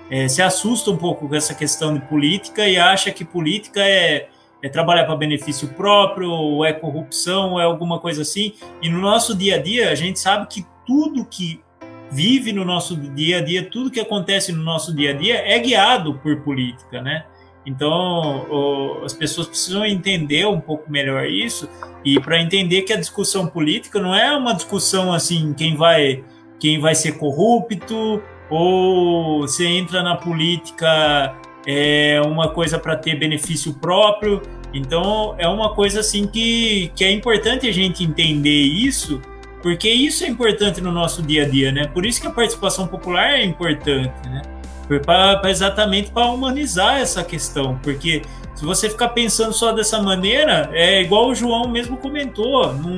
é, se assusta um pouco com essa questão de política e acha que política é, é trabalhar para benefício próprio, ou é corrupção, ou é alguma coisa assim. E no nosso dia a dia, a gente sabe que tudo que vive no nosso dia a dia, tudo que acontece no nosso dia a dia é guiado por política, né? Então, o, as pessoas precisam entender um pouco melhor isso e para entender que a discussão política não é uma discussão assim quem vai quem vai ser corrupto ou você entra na política é uma coisa para ter benefício próprio. Então, é uma coisa assim que, que é importante a gente entender isso porque isso é importante no nosso dia a dia, né? Por isso que a participação popular é importante, né? Pra exatamente para humanizar essa questão, porque se você ficar pensando só dessa maneira, é igual o João mesmo comentou, não,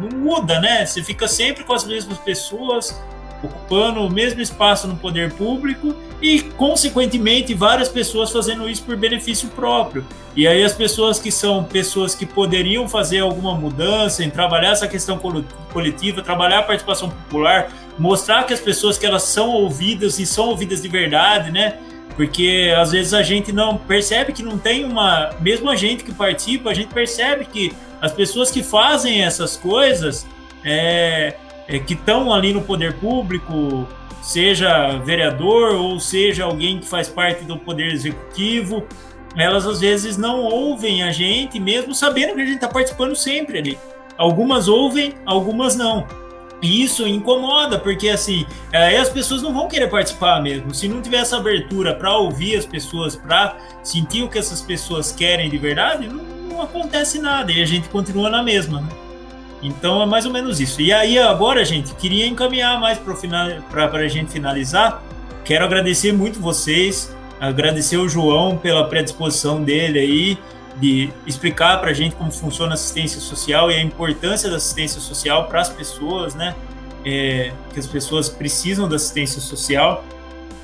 não muda, né? Você fica sempre com as mesmas pessoas, ocupando o mesmo espaço no poder público e, consequentemente, várias pessoas fazendo isso por benefício próprio. E aí as pessoas que são pessoas que poderiam fazer alguma mudança em trabalhar essa questão coletiva, trabalhar a participação popular, mostrar que as pessoas que elas são ouvidas e são ouvidas de verdade, né? Porque às vezes a gente não percebe que não tem uma, mesmo a gente que participa, a gente percebe que as pessoas que fazem essas coisas é, é, que estão ali no poder público, seja vereador ou seja alguém que faz parte do poder executivo, elas às vezes não ouvem a gente, mesmo sabendo que a gente está participando sempre ali. Algumas ouvem, algumas não. E isso incomoda, porque assim, aí as pessoas não vão querer participar mesmo. Se não tiver essa abertura para ouvir as pessoas, para sentir o que essas pessoas querem de verdade, não, não acontece nada e a gente continua na mesma, né? Então é mais ou menos isso. E aí agora, gente, queria encaminhar mais para a gente finalizar. Quero agradecer muito vocês, agradecer o João pela predisposição dele aí de explicar para a gente como funciona a assistência social e a importância da assistência social para as pessoas, né? É, que as pessoas precisam da assistência social.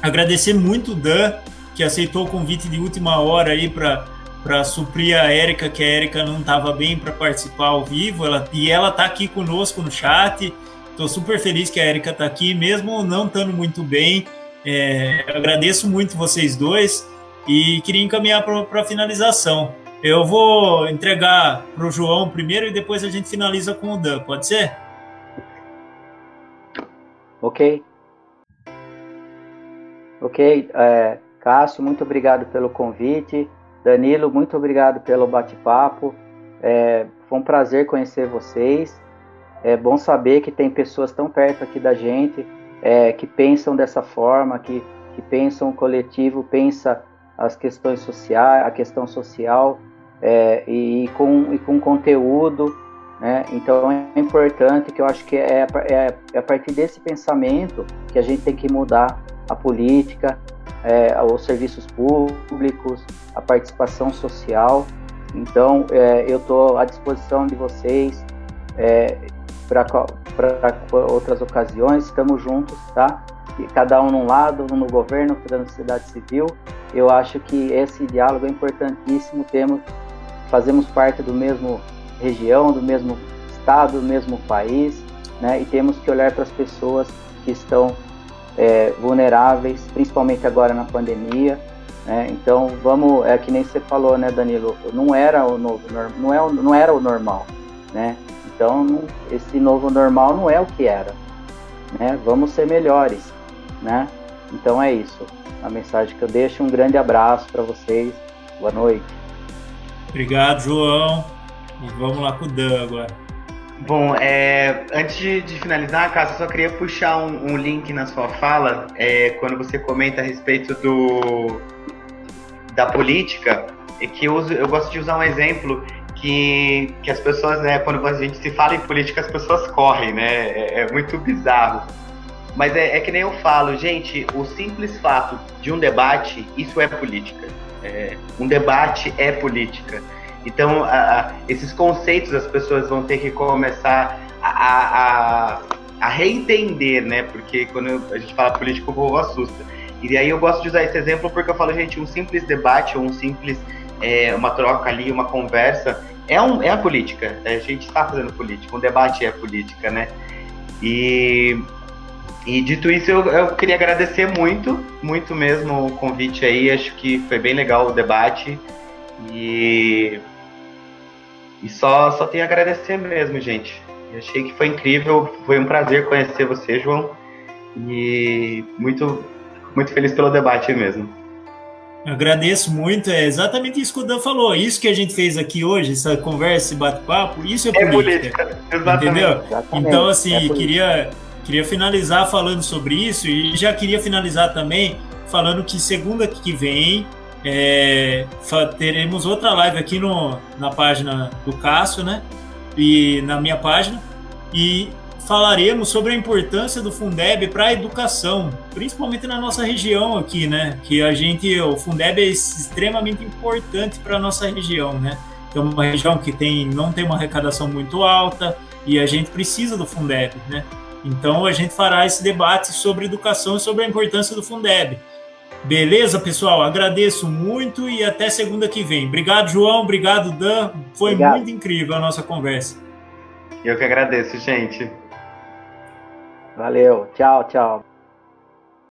Agradecer muito o Dan, que aceitou o convite de última hora aí para para suprir a Érica, que a Érica não estava bem para participar ao vivo, ela, e ela está aqui conosco no chat. Estou super feliz que a Érica está aqui, mesmo não estando muito bem. É, agradeço muito vocês dois e queria encaminhar para a finalização. Eu vou entregar para o João primeiro e depois a gente finaliza com o Dan, pode ser? Ok. Ok, é, Cássio, muito obrigado pelo convite. Danilo, muito obrigado pelo bate-papo. É, foi um prazer conhecer vocês. É bom saber que tem pessoas tão perto aqui da gente é, que pensam dessa forma, que, que pensam o coletivo, pensa as questões sociais, a questão social é, e, com, e com conteúdo. Né? Então é importante que eu acho que é, é, é a partir desse pensamento que a gente tem que mudar a política, é, os serviços públicos, a participação social. Então, é, eu estou à disposição de vocês é, para outras ocasiões. Estamos juntos, tá? E cada um num lado, um no governo, outro na sociedade civil. Eu acho que esse diálogo é importantíssimo. Temos, fazemos parte do mesmo região, do mesmo estado, do mesmo país, né? E temos que olhar para as pessoas que estão é, vulneráveis, principalmente agora na pandemia. Né? Então vamos, é que nem você falou, né, Danilo? Não era o novo, não é, não era o normal, né? Então esse novo normal não é o que era, né? Vamos ser melhores, né? Então é isso. A mensagem que eu deixo. Um grande abraço para vocês. Boa noite. Obrigado, João. E vamos lá com o Dan agora. Bom, é, antes de, de, finalizar, Cássio, só queria puxar um, um link na sua fala, é, quando você comenta a respeito do, da política, que eu, uso, eu gosto de usar um exemplo que, que as pessoas, né, quando a gente se fala em política, as pessoas correm, né? É, é muito bizarro. Mas é, é, que nem eu falo, gente, o simples fato de um debate, isso é política. É, um debate é política. Então, a, a, esses conceitos as pessoas vão ter que começar a, a, reentender, né? Porque quando a gente fala político, o povo assusta. E aí eu gosto de usar esse exemplo porque eu falo, gente, um simples debate um simples, é, uma troca ali, uma conversa, é, um, é a política. A gente está fazendo política, um debate é política, né? E, e dito isso, eu, eu queria agradecer muito, muito mesmo o convite aí. Acho que foi bem legal o debate. E, e só, só tenho a agradecer mesmo, gente. Eu achei que foi incrível, foi um prazer conhecer você, João. E muito, muito feliz pelo debate mesmo. Eu agradeço muito, é exatamente isso que o Dan falou. Isso que a gente fez aqui hoje, essa conversa, esse bate-papo, isso é, é política. política. Exatamente. Entendeu? Exatamente. Então, assim, é queria, queria finalizar falando sobre isso e já queria finalizar também falando que segunda que vem é, teremos outra live aqui no, na página do Cássio, né? E na minha página. E falaremos sobre a importância do Fundeb para a educação, principalmente na nossa região aqui, né? Que a gente, o Fundeb é extremamente importante para a nossa região, né? É uma região que tem, não tem uma arrecadação muito alta e a gente precisa do Fundeb, né? Então a gente fará esse debate sobre educação e sobre a importância do Fundeb. Beleza, pessoal? Agradeço muito e até segunda que vem. Obrigado, João. Obrigado, Dan. Foi Obrigado. muito incrível a nossa conversa. Eu que agradeço, gente. Valeu. Tchau, tchau.